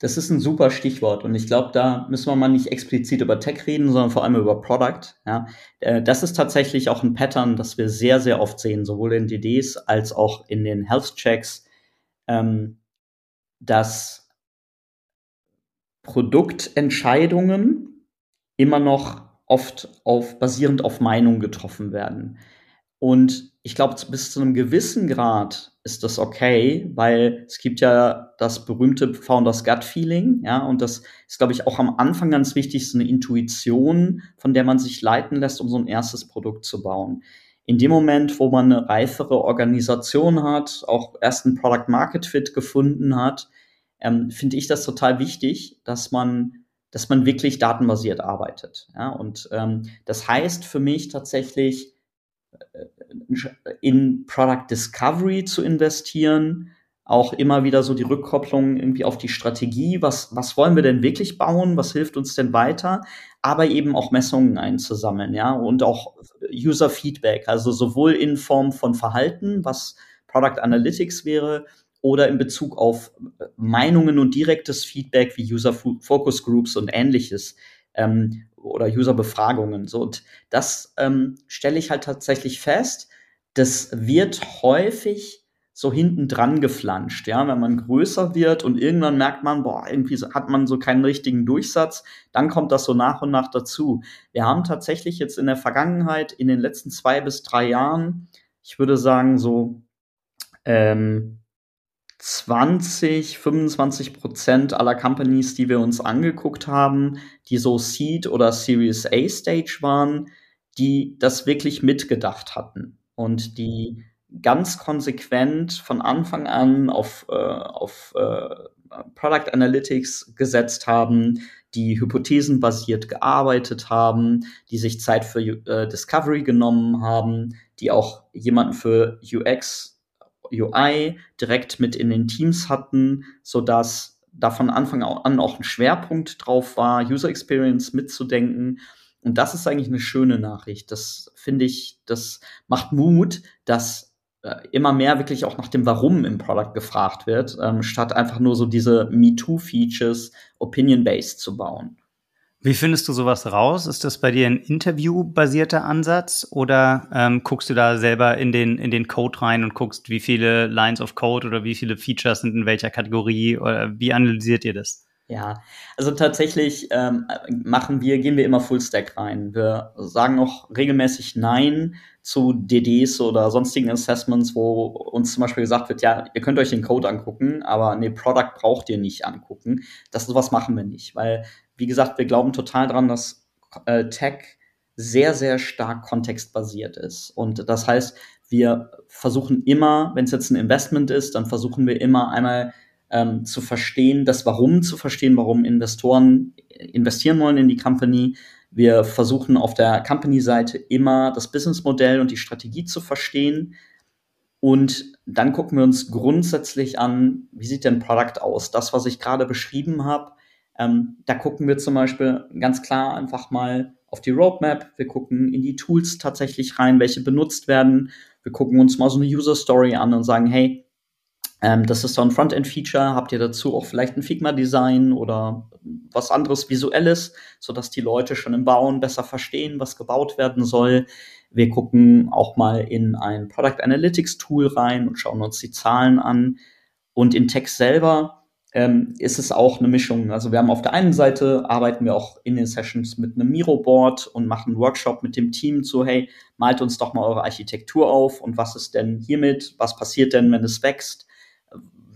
Das ist ein super Stichwort und ich glaube, da müssen wir mal nicht explizit über Tech reden, sondern vor allem über Product. Ja. Äh, das ist tatsächlich auch ein Pattern, das wir sehr, sehr oft sehen, sowohl in DDs als auch in den Health Checks, ähm, dass Produktentscheidungen immer noch oft auf, basierend auf Meinung getroffen werden. Und ich glaube, bis zu einem gewissen Grad ist das okay, weil es gibt ja das berühmte Founders Gut Feeling, ja, und das ist, glaube ich, auch am Anfang ganz wichtig, so eine Intuition, von der man sich leiten lässt, um so ein erstes Produkt zu bauen. In dem Moment, wo man eine reifere Organisation hat, auch erst ein Product Market Fit gefunden hat, ähm, finde ich das total wichtig, dass man dass man wirklich datenbasiert arbeitet. Ja, und ähm, das heißt für mich tatsächlich, in Product Discovery zu investieren, auch immer wieder so die Rückkopplung irgendwie auf die Strategie, was, was wollen wir denn wirklich bauen, was hilft uns denn weiter, aber eben auch Messungen einzusammeln, ja, und auch User Feedback, also sowohl in Form von Verhalten, was Product Analytics wäre, oder in Bezug auf Meinungen und direktes Feedback wie User Focus Groups und ähnliches. Ähm, oder User-Befragungen. So, und das ähm, stelle ich halt tatsächlich fest. Das wird häufig so hinten dran geflanscht, ja, wenn man größer wird und irgendwann merkt man, boah, irgendwie hat man so keinen richtigen Durchsatz, dann kommt das so nach und nach dazu. Wir haben tatsächlich jetzt in der Vergangenheit, in den letzten zwei bis drei Jahren, ich würde sagen so ähm, 20, 25 Prozent aller Companies, die wir uns angeguckt haben, die so Seed oder Series A Stage waren, die das wirklich mitgedacht hatten und die ganz konsequent von Anfang an auf, äh, auf äh, Product Analytics gesetzt haben, die hypothesenbasiert gearbeitet haben, die sich Zeit für äh, Discovery genommen haben, die auch jemanden für UX UI direkt mit in den Teams hatten, sodass da von Anfang an auch ein Schwerpunkt drauf war, User Experience mitzudenken. Und das ist eigentlich eine schöne Nachricht. Das finde ich, das macht Mut, dass äh, immer mehr wirklich auch nach dem Warum im Product gefragt wird, ähm, statt einfach nur so diese MeToo-Features opinion-based zu bauen. Wie findest du sowas raus? Ist das bei dir ein interviewbasierter Ansatz oder ähm, guckst du da selber in den, in den Code rein und guckst, wie viele Lines of Code oder wie viele Features sind in welcher Kategorie oder wie analysiert ihr das? Ja, also tatsächlich ähm, machen wir, gehen wir immer Fullstack rein. Wir sagen auch regelmäßig Nein zu DDs oder sonstigen Assessments, wo uns zum Beispiel gesagt wird, ja, ihr könnt euch den Code angucken, aber nee, Product braucht ihr nicht angucken. Das sowas machen wir nicht, weil, wie gesagt, wir glauben total dran, dass äh, Tech sehr, sehr stark kontextbasiert ist. Und das heißt, wir versuchen immer, wenn es jetzt ein Investment ist, dann versuchen wir immer einmal ähm, zu verstehen, das Warum zu verstehen, warum Investoren investieren wollen in die Company. Wir versuchen auf der Company-Seite immer das Businessmodell und die Strategie zu verstehen. Und dann gucken wir uns grundsätzlich an, wie sieht denn Product aus? Das, was ich gerade beschrieben habe, ähm, da gucken wir zum Beispiel ganz klar einfach mal auf die Roadmap. Wir gucken in die Tools tatsächlich rein, welche benutzt werden. Wir gucken uns mal so eine User Story an und sagen, hey, ähm, das ist so ein Frontend-Feature. Habt ihr dazu auch vielleicht ein Figma-Design oder was anderes Visuelles, sodass die Leute schon im Bauen besser verstehen, was gebaut werden soll. Wir gucken auch mal in ein Product Analytics Tool rein und schauen uns die Zahlen an. Und in Text selber ähm, ist es auch eine Mischung. Also wir haben auf der einen Seite arbeiten wir auch in den Sessions mit einem Miro-Board und machen einen Workshop mit dem Team zu, hey, malt uns doch mal eure Architektur auf und was ist denn hiermit? Was passiert denn, wenn es wächst?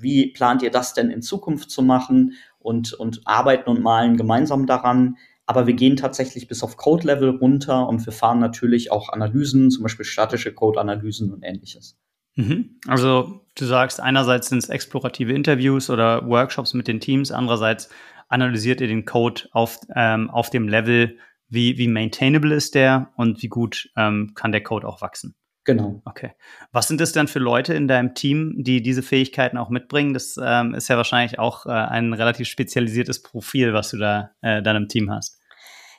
wie plant ihr das denn in Zukunft zu machen und, und arbeiten und malen gemeinsam daran. Aber wir gehen tatsächlich bis auf Code-Level runter und wir fahren natürlich auch Analysen, zum Beispiel statische Code-Analysen und ähnliches. Mhm. Also du sagst, einerseits sind es explorative Interviews oder Workshops mit den Teams, andererseits analysiert ihr den Code auf, ähm, auf dem Level, wie, wie maintainable ist der und wie gut ähm, kann der Code auch wachsen. Genau. Okay. Was sind es dann für Leute in deinem Team, die diese Fähigkeiten auch mitbringen? Das ähm, ist ja wahrscheinlich auch äh, ein relativ spezialisiertes Profil, was du da äh, dann im Team hast.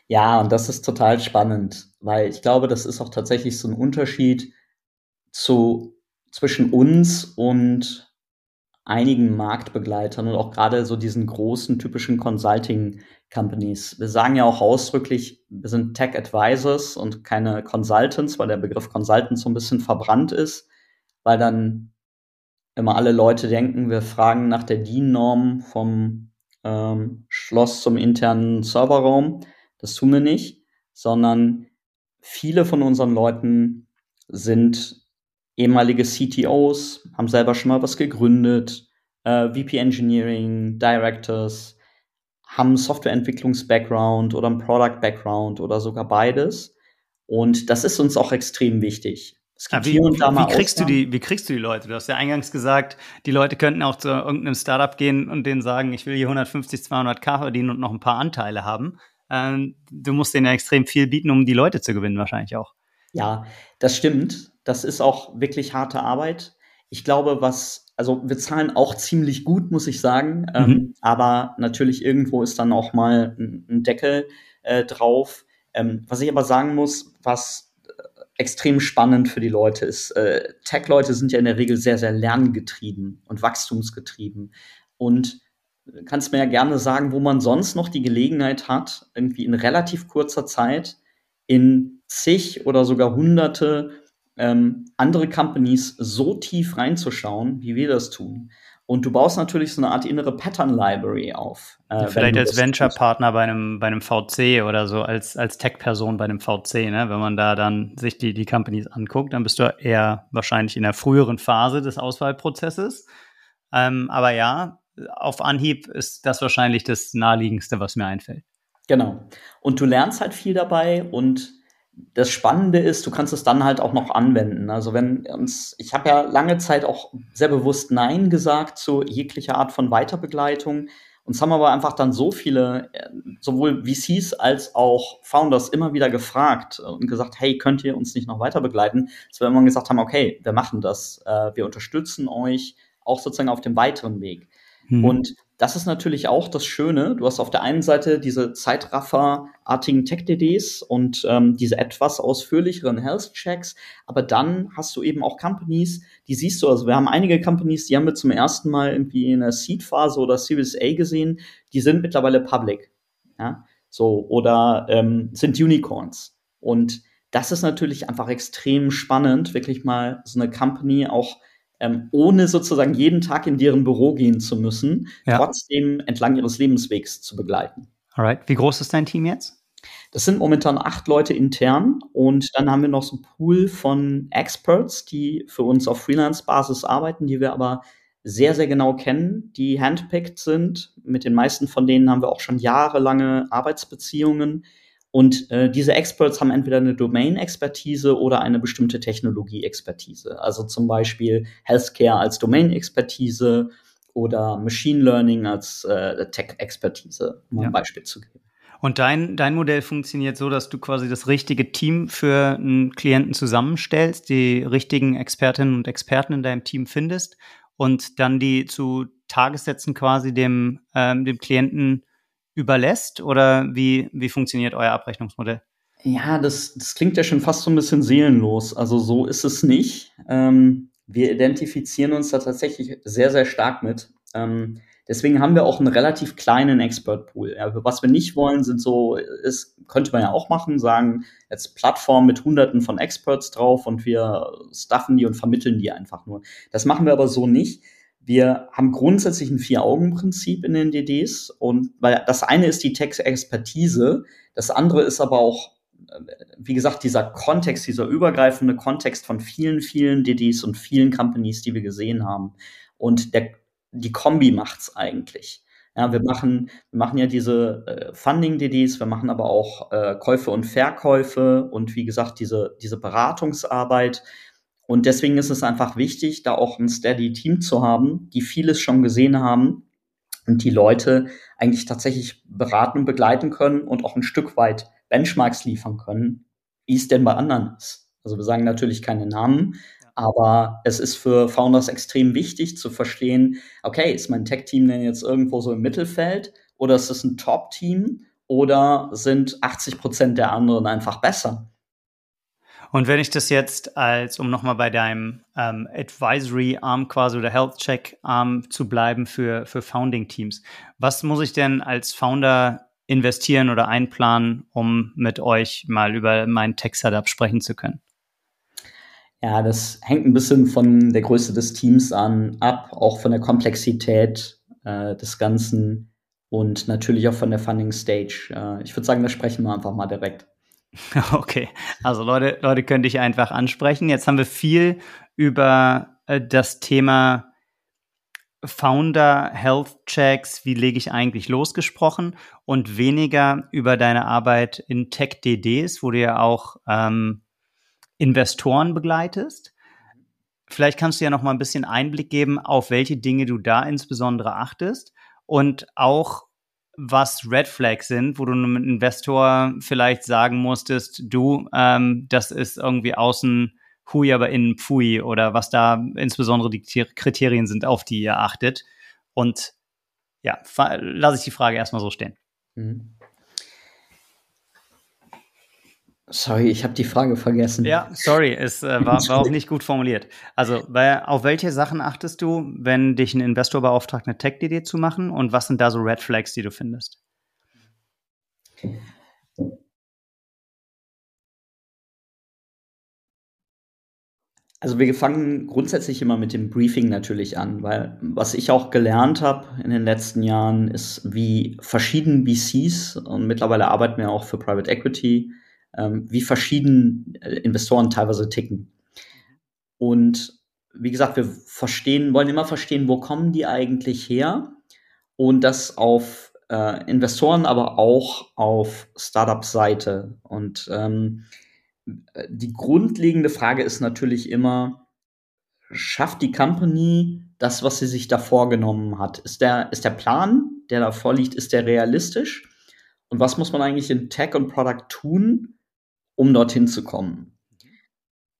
Ja, und das ist total spannend, weil ich glaube, das ist auch tatsächlich so ein Unterschied zu, zwischen uns und einigen Marktbegleitern und auch gerade so diesen großen typischen Consulting Companies. Wir sagen ja auch ausdrücklich, wir sind Tech Advisors und keine Consultants, weil der Begriff Consultant so ein bisschen verbrannt ist, weil dann immer alle Leute denken, wir fragen nach der DIN-Norm vom ähm, Schloss zum internen Serverraum. Das tun wir nicht, sondern viele von unseren Leuten sind ehemalige CTOs, haben selber schon mal was gegründet, äh, VP Engineering, Directors, haben Softwareentwicklungs-Background oder einen Product-Background oder sogar beides. Und das ist uns auch extrem wichtig. Es gibt wie, mal wie kriegst du die, wie kriegst du die Leute? Du hast ja eingangs gesagt, die Leute könnten auch zu irgendeinem Startup gehen und denen sagen, ich will hier 150, 200k verdienen und noch ein paar Anteile haben. Ähm, du musst denen ja extrem viel bieten, um die Leute zu gewinnen, wahrscheinlich auch. Ja, das stimmt. Das ist auch wirklich harte Arbeit. Ich glaube, was also wir zahlen auch ziemlich gut, muss ich sagen. Mhm. Ähm, aber natürlich irgendwo ist dann auch mal ein, ein Deckel äh, drauf. Ähm, was ich aber sagen muss, was äh, extrem spannend für die Leute ist, äh, Tech-Leute sind ja in der Regel sehr, sehr lerngetrieben und wachstumsgetrieben. Und kannst mir ja gerne sagen, wo man sonst noch die Gelegenheit hat, irgendwie in relativ kurzer Zeit in zig oder sogar hunderte ähm, andere Companies so tief reinzuschauen, wie wir das tun. Und du baust natürlich so eine Art innere Pattern Library auf. Äh, Vielleicht als Venture-Partner bei einem, bei einem VC oder so, als, als Tech-Person bei einem VC, ne? Wenn man da dann sich die, die Companies anguckt, dann bist du eher wahrscheinlich in der früheren Phase des Auswahlprozesses. Ähm, aber ja, auf Anhieb ist das wahrscheinlich das naheliegendste, was mir einfällt. Genau. Und du lernst halt viel dabei und das Spannende ist, du kannst es dann halt auch noch anwenden. Also wenn uns, ich habe ja lange Zeit auch sehr bewusst Nein gesagt zu jeglicher Art von Weiterbegleitung. Uns haben aber einfach dann so viele, äh, sowohl VCs als auch Founders immer wieder gefragt und gesagt, hey, könnt ihr uns nicht noch weiter begleiten? Dass wir immer gesagt haben, okay, wir machen das, äh, wir unterstützen euch auch sozusagen auf dem weiteren Weg. Mhm. Und das ist natürlich auch das Schöne. Du hast auf der einen Seite diese Zeitraffer-artigen Tech-DDs und ähm, diese etwas ausführlicheren Health-Checks, aber dann hast du eben auch Companies, die siehst du, also wir haben einige Companies, die haben wir zum ersten Mal irgendwie in der Seed-Phase oder Series A gesehen, die sind mittlerweile public. Ja? So, oder ähm, sind Unicorns. Und das ist natürlich einfach extrem spannend, wirklich mal so eine Company auch ähm, ohne sozusagen jeden Tag in deren Büro gehen zu müssen, Ja. trotzdem entlang ihres Lebenswegs zu begleiten. Alright. Wie groß ist dein Team jetzt? Das sind momentan acht Leute intern und dann haben wir noch so einen Pool von Experts, die für uns auf Freelance-Basis arbeiten, die wir aber sehr, sehr genau kennen, die handpicked sind. Mit den meisten von denen haben wir auch schon jahrelange Arbeitsbeziehungen. Und äh, diese Experts haben entweder eine Domain-Expertise oder eine bestimmte Technologie-Expertise. Also zum Beispiel Healthcare als Domain-Expertise oder Machine Learning als äh, Tech-Expertise, um Ja. ein Beispiel zu geben. Und dein, dein Modell funktioniert so, dass du quasi das richtige Team für einen Klienten zusammenstellst, die richtigen Expertinnen und Experten in deinem Team findest und dann die zu Tagessätzen quasi dem, ähm, dem Klienten überlässt? Oder wie, wie funktioniert euer Abrechnungsmodell? Ja, das, das klingt ja schon fast so ein bisschen seelenlos. Also so ist es nicht. Ähm, wir identifizieren uns da tatsächlich sehr, sehr stark mit. Ähm, deswegen haben wir auch einen relativ kleinen Expert-Pool. Ja, was wir nicht wollen, sind so, ist, könnte man ja auch machen, sagen, jetzt Plattform mit hunderten von Experts drauf und wir stuffen die und vermitteln die einfach nur. Das machen wir aber so nicht. Wir haben grundsätzlich ein Vier-Augen-Prinzip in den DDs und weil das eine ist die Text-Expertise, das andere ist aber auch äh, wie gesagt, dieser Kontext, dieser übergreifende Kontext von vielen, vielen DDs und vielen Companies, die wir gesehen haben. Und der, die Kombi macht's eigentlich. Ja, wir machen, wir machen ja diese äh, Funding-DDs, wir machen aber auch äh, Käufe und Verkäufe und wie gesagt, diese, diese Beratungsarbeit. Und deswegen ist es einfach wichtig, da auch ein steady Team zu haben, die vieles schon gesehen haben und die Leute eigentlich tatsächlich beraten und begleiten können und auch ein Stück weit Benchmarks liefern können, wie es denn bei anderen ist. Also wir sagen natürlich keine Namen, aber es ist für Founders extrem wichtig zu verstehen, okay, ist mein Tech-Team denn jetzt irgendwo so im Mittelfeld oder ist es ein Top-Team oder sind 80 Prozent der anderen einfach besser? Und wenn ich das jetzt als, um nochmal bei deinem ähm, Advisory-Arm quasi oder Health-Check-Arm zu bleiben für, für Founding-Teams, was muss ich denn als Founder investieren oder einplanen, um mit euch mal über mein Tech-Setup sprechen zu können? Ja, das hängt ein bisschen von der Größe des Teams an ab, auch von der Komplexität äh, des Ganzen und natürlich auch von der Funding Stage. Äh, ich würde sagen, da sprechen wir einfach mal direkt. Okay, also Leute, Leute können dich einfach ansprechen. Jetzt haben wir viel über äh, das Thema Founder Health Checks, wie lege ich eigentlich losgesprochen und weniger über deine Arbeit in Tech DDs, wo du ja auch ähm, Investoren begleitest. Vielleicht kannst du ja noch mal ein bisschen Einblick geben, auf welche Dinge du da insbesondere achtest und auch was Red Flags sind, wo du einem Investor vielleicht sagen musstest, du, ähm, das ist irgendwie außen Hui, aber innen Pfui oder was da insbesondere die Kriterien sind, auf die ihr achtet. Und ja, lasse ich die Frage erstmal so stehen. Mhm. Sorry, ich habe die Frage vergessen. Ja, sorry, es äh, war, war auch nicht gut formuliert. Also, bei, auf welche Sachen achtest du, wenn dich ein Investor beauftragt, eine Tech-DD zu machen? Und was sind da so Red Flags, die du findest? Also wir fangen grundsätzlich immer mit dem Briefing natürlich an, weil was ich auch gelernt habe in den letzten Jahren ist, wie verschieden VCs und mittlerweile arbeiten wir auch für Private Equity, wie verschieden äh, Investoren teilweise ticken. Und wie gesagt, wir verstehen, wollen immer verstehen, wo kommen die eigentlich her und das auf äh, Investoren, aber auch auf Startup-Seite. Und ähm, die grundlegende Frage ist natürlich immer, schafft die Company das, was sie sich da vorgenommen hat? Ist der, ist der Plan, der da vorliegt, ist der realistisch? Und was muss man eigentlich in Tech und Product tun, um dorthin zu kommen?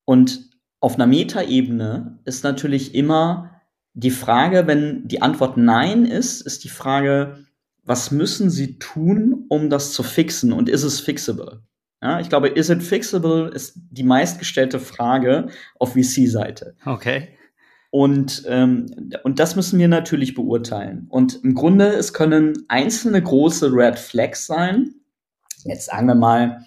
Und auf einer Metaebene ist natürlich immer die Frage, wenn die Antwort Nein ist, ist die Frage, was müssen sie tun, um das zu fixen? Und ist es fixable? Ja, ich glaube, is it fixable ist die meistgestellte Frage auf VC-Seite. Okay. Und, ähm, und das müssen wir natürlich beurteilen. Und im Grunde, es können einzelne große Red Flags sein. Jetzt sagen wir mal,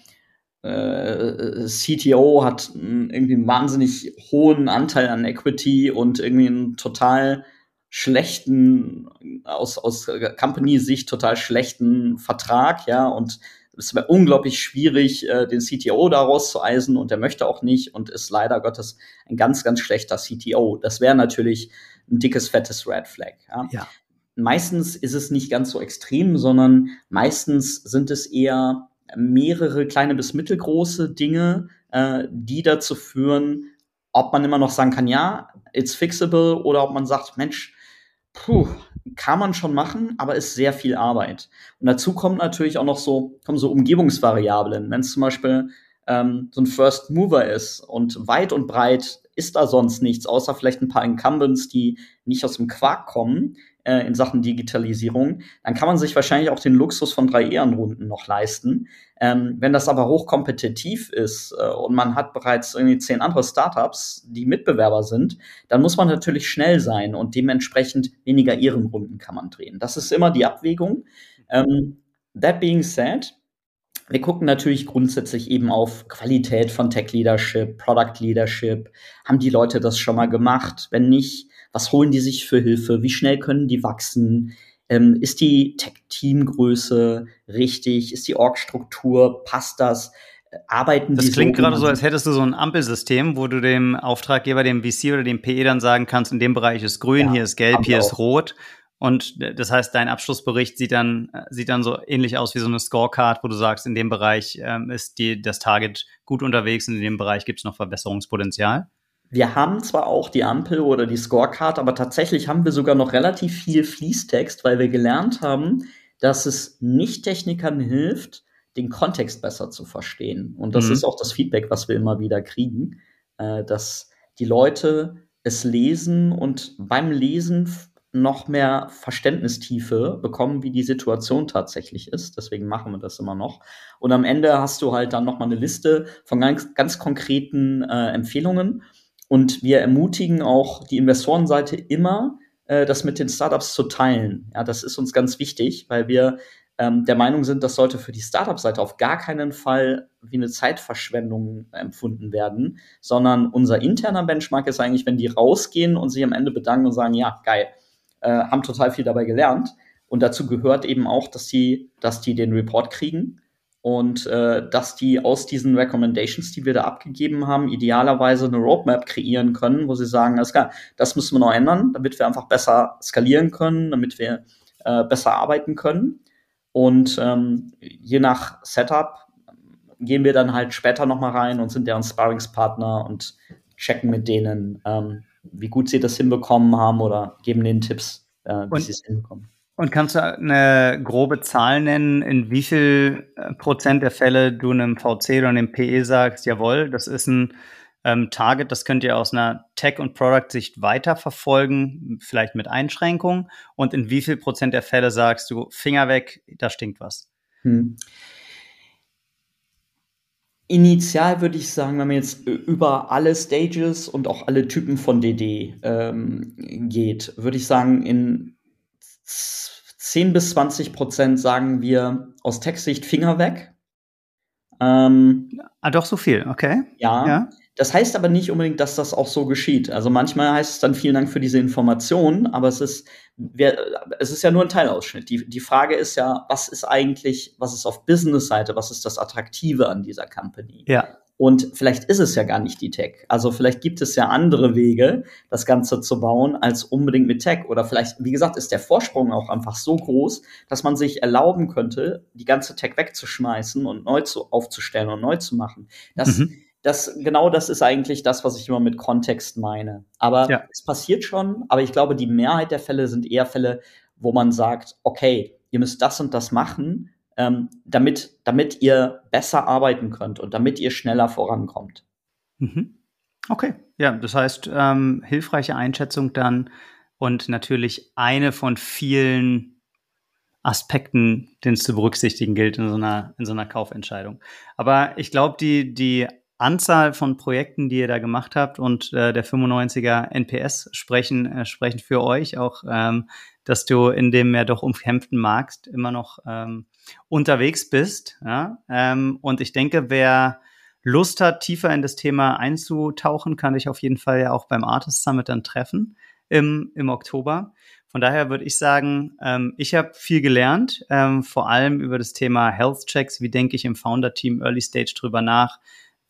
äh, CTO hat irgendwie einen wahnsinnig hohen Anteil an Equity und irgendwie einen total schlechten, aus, aus Company-Sicht total schlechten Vertrag, ja, und es wäre unglaublich schwierig, äh, den CTO daraus zu eisen und der möchte auch nicht und ist leider Gottes ein ganz, ganz schlechter CTO. Das wäre natürlich ein dickes, fettes Red Flag. Ja. ja. Meistens ist es nicht ganz so extrem, sondern meistens sind es eher mehrere kleine bis mittelgroße Dinge, äh, die dazu führen, ob man immer noch sagen kann, ja, it's fixable oder ob man sagt, Mensch, puh, kann man schon machen, aber ist sehr viel Arbeit. Und dazu kommt natürlich auch noch so, kommen so Umgebungsvariablen. Wenn es zum Beispiel ähm, so ein First Mover ist und weit und breit ist da sonst nichts, außer vielleicht ein paar Incumbents, die nicht aus dem Quark kommen, äh, in Sachen Digitalisierung, dann kann man sich wahrscheinlich auch den Luxus von drei Ehrenrunden noch leisten. Ähm, wenn das aber hochkompetitiv ist äh, und man hat bereits irgendwie zehn andere Startups, die Mitbewerber sind, dann muss man natürlich schnell sein und dementsprechend weniger Ehrenrunden kann man drehen. Das ist immer die Abwägung. Ähm, that being said, wir gucken natürlich grundsätzlich eben auf Qualität von Tech Leadership, Product Leadership. Haben die Leute das schon mal gemacht? Wenn nicht, was holen die sich für Hilfe? Wie schnell können die wachsen? Ähm, ist die Tech-Teamgröße richtig? Ist die Org-Struktur? Passt das? Arbeiten das die klingt so, gerade so, als hättest du so ein Ampelsystem, wo du dem Auftraggeber, dem VC oder dem PE dann sagen kannst, in dem Bereich ist grün, ja, hier ist gelb, hier auch. ist rot. Und das heißt, dein Abschlussbericht sieht dann, sieht dann so ähnlich aus wie so eine Scorecard, wo du sagst, in dem Bereich ähm, ist die, das Target gut unterwegs und in dem Bereich gibt es noch Verbesserungspotenzial wir haben zwar auch die Ampel oder die Scorecard, aber tatsächlich haben wir sogar noch relativ viel Fließtext, weil wir gelernt haben, dass es Nicht-Technikern hilft, den Kontext besser zu verstehen. Und das mhm. ist auch das Feedback, was wir immer wieder kriegen, äh, dass die Leute es lesen und beim Lesen noch mehr Verständnistiefe bekommen, wie die Situation tatsächlich ist. Deswegen machen wir das immer noch. Und am Ende hast du halt dann noch mal eine Liste von ganz, ganz konkreten äh, Empfehlungen. Und wir ermutigen auch die Investorenseite immer, äh, das mit den Startups zu teilen. Ja, das ist uns ganz wichtig, weil wir ähm, der Meinung sind, das sollte für die Startup-Seite auf gar keinen Fall wie eine Zeitverschwendung empfunden werden, sondern unser interner Benchmark ist eigentlich, wenn die rausgehen und sich am Ende bedanken und sagen, ja, geil, äh, haben total viel dabei gelernt. Und dazu gehört eben auch, dass die, dass die den Report kriegen und äh, dass die aus diesen Recommendations, die wir da abgegeben haben, idealerweise eine Roadmap kreieren können, wo sie sagen, alles klar, das müssen wir noch ändern, damit wir einfach besser skalieren können, damit wir äh, besser arbeiten können. Und ähm, je nach Setup gehen wir dann halt später nochmal rein und sind deren Sparringspartner und checken mit denen, ähm, wie gut sie das hinbekommen haben oder geben denen Tipps, äh, wie sie es hinbekommen. Und kannst du eine grobe Zahl nennen, in wie viel äh, Prozent der Fälle du einem VC oder einem PE sagst, jawohl, das ist ein ähm, Target, das könnt ihr aus einer Tech- und Product-Sicht weiterverfolgen, vielleicht mit Einschränkungen? Und in wie viel Prozent der Fälle sagst du, Finger weg, da stinkt was? Hm. Initial würde ich sagen, wenn man jetzt über alle Stages und auch alle Typen von DD ähm, geht, würde ich sagen, in 10 bis 20 Prozent sagen wir aus Textsicht Finger weg. Ähm, ah, doch so viel, okay. Ja, ja. Das heißt aber nicht unbedingt, dass das auch so geschieht. Also manchmal heißt es dann vielen Dank für diese Information, aber es ist, wir, es ist ja nur ein Teilausschnitt. Die, die Frage ist ja, was ist eigentlich, was ist auf Business-Seite, was ist das Attraktive an dieser Company? Ja. Und vielleicht ist es ja gar nicht die Tech. Also vielleicht gibt es ja andere Wege, das Ganze zu bauen, als unbedingt mit Tech. Oder vielleicht, wie gesagt, ist der Vorsprung auch einfach so groß, dass man sich erlauben könnte, die ganze Tech wegzuschmeißen und neu zu, aufzustellen und neu zu machen. Das, mhm. Das, genau das ist eigentlich das, was ich immer mit Kontext meine. Aber ja. es passiert schon, aber ich glaube, die Mehrheit der Fälle sind eher Fälle, wo man sagt, okay, ihr müsst das und das machen, ähm, damit, damit ihr besser arbeiten könnt und damit ihr schneller vorankommt. Mhm. Okay, ja, das heißt, ähm, hilfreiche Einschätzung dann und natürlich eine von vielen Aspekten, den es zu berücksichtigen gilt in so einer, in so einer Kaufentscheidung. Aber ich glaube, die, die Anzahl von Projekten, die ihr da gemacht habt und äh, der 95er NPS sprechen, äh, sprechen für euch auch, ähm, dass du in dem ja doch umkämpften Markt immer noch ähm, unterwegs bist. Ja? Ähm, und ich denke, wer Lust hat, tiefer in das Thema einzutauchen, kann ich auf jeden Fall ja auch beim Artist Summit dann treffen im, im Oktober. Von daher würde ich sagen, ähm, ich habe viel gelernt, ähm, vor allem über das Thema Health Checks. Wie denke ich im Founder-Team Early Stage drüber nach?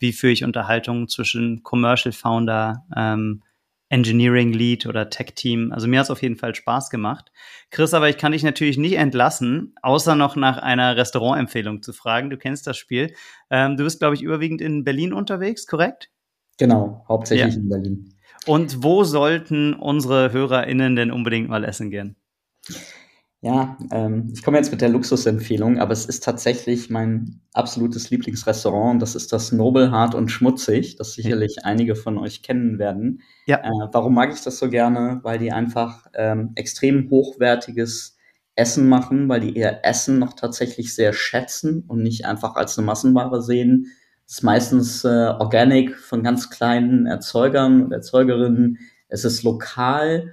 Wie führe ich Unterhaltungen zwischen Commercial Founder, ähm, Engineering Lead oder Tech Team? Also mir hat es auf jeden Fall Spaß gemacht. Chris, aber ich kann dich natürlich nicht entlassen, außer noch nach einer Restaurantempfehlung zu fragen. Du kennst das Spiel. Ähm, du bist, glaube ich, überwiegend in Berlin unterwegs, korrekt? Genau, hauptsächlich ja. in Berlin. Und wo sollten unsere HörerInnen denn unbedingt mal essen gehen? Ja, ähm, ich komme jetzt mit der Luxusempfehlung, aber es ist tatsächlich mein absolutes Lieblingsrestaurant. Das ist das Nobel, Hart und Schmutzig, das sicherlich ja. einige von euch kennen werden. Ja. Äh, warum mag ich das so gerne? Weil die einfach ähm, extrem hochwertiges Essen machen, weil die ihr Essen noch tatsächlich sehr schätzen und nicht einfach als eine Massenware sehen, es ist meistens äh, organic von ganz kleinen Erzeugern und Erzeugerinnen. Es ist lokal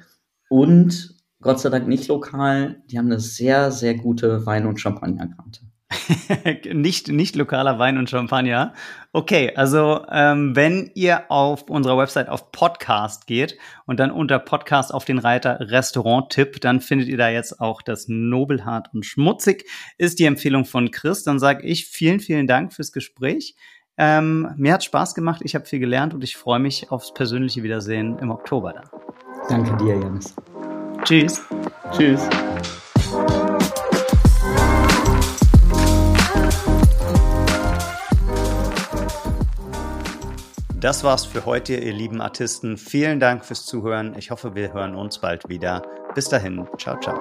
und Gott sei Dank nicht lokal. Die haben eine sehr, sehr gute Wein- und Champagnerkarte. nicht, nicht lokaler Wein und Champagner. Okay, also ähm, wenn ihr auf unserer Website auf Podcast geht und dann unter Podcast auf den Reiter Restaurant-Tipp, dann findet ihr da jetzt auch das Nobelhart und Schmutzig, ist die Empfehlung von Chris. Dann sage ich vielen, vielen Dank fürs Gespräch. Ähm, mir hat Spaß gemacht, ich habe viel gelernt und ich freue mich aufs persönliche Wiedersehen im Oktober dann. Danke dir, Janis. Tschüss. Tschüss. Das war's für heute, ihr lieben Artisten. Vielen Dank fürs Zuhören. Ich hoffe, wir hören uns bald wieder. Bis dahin, ciao, ciao.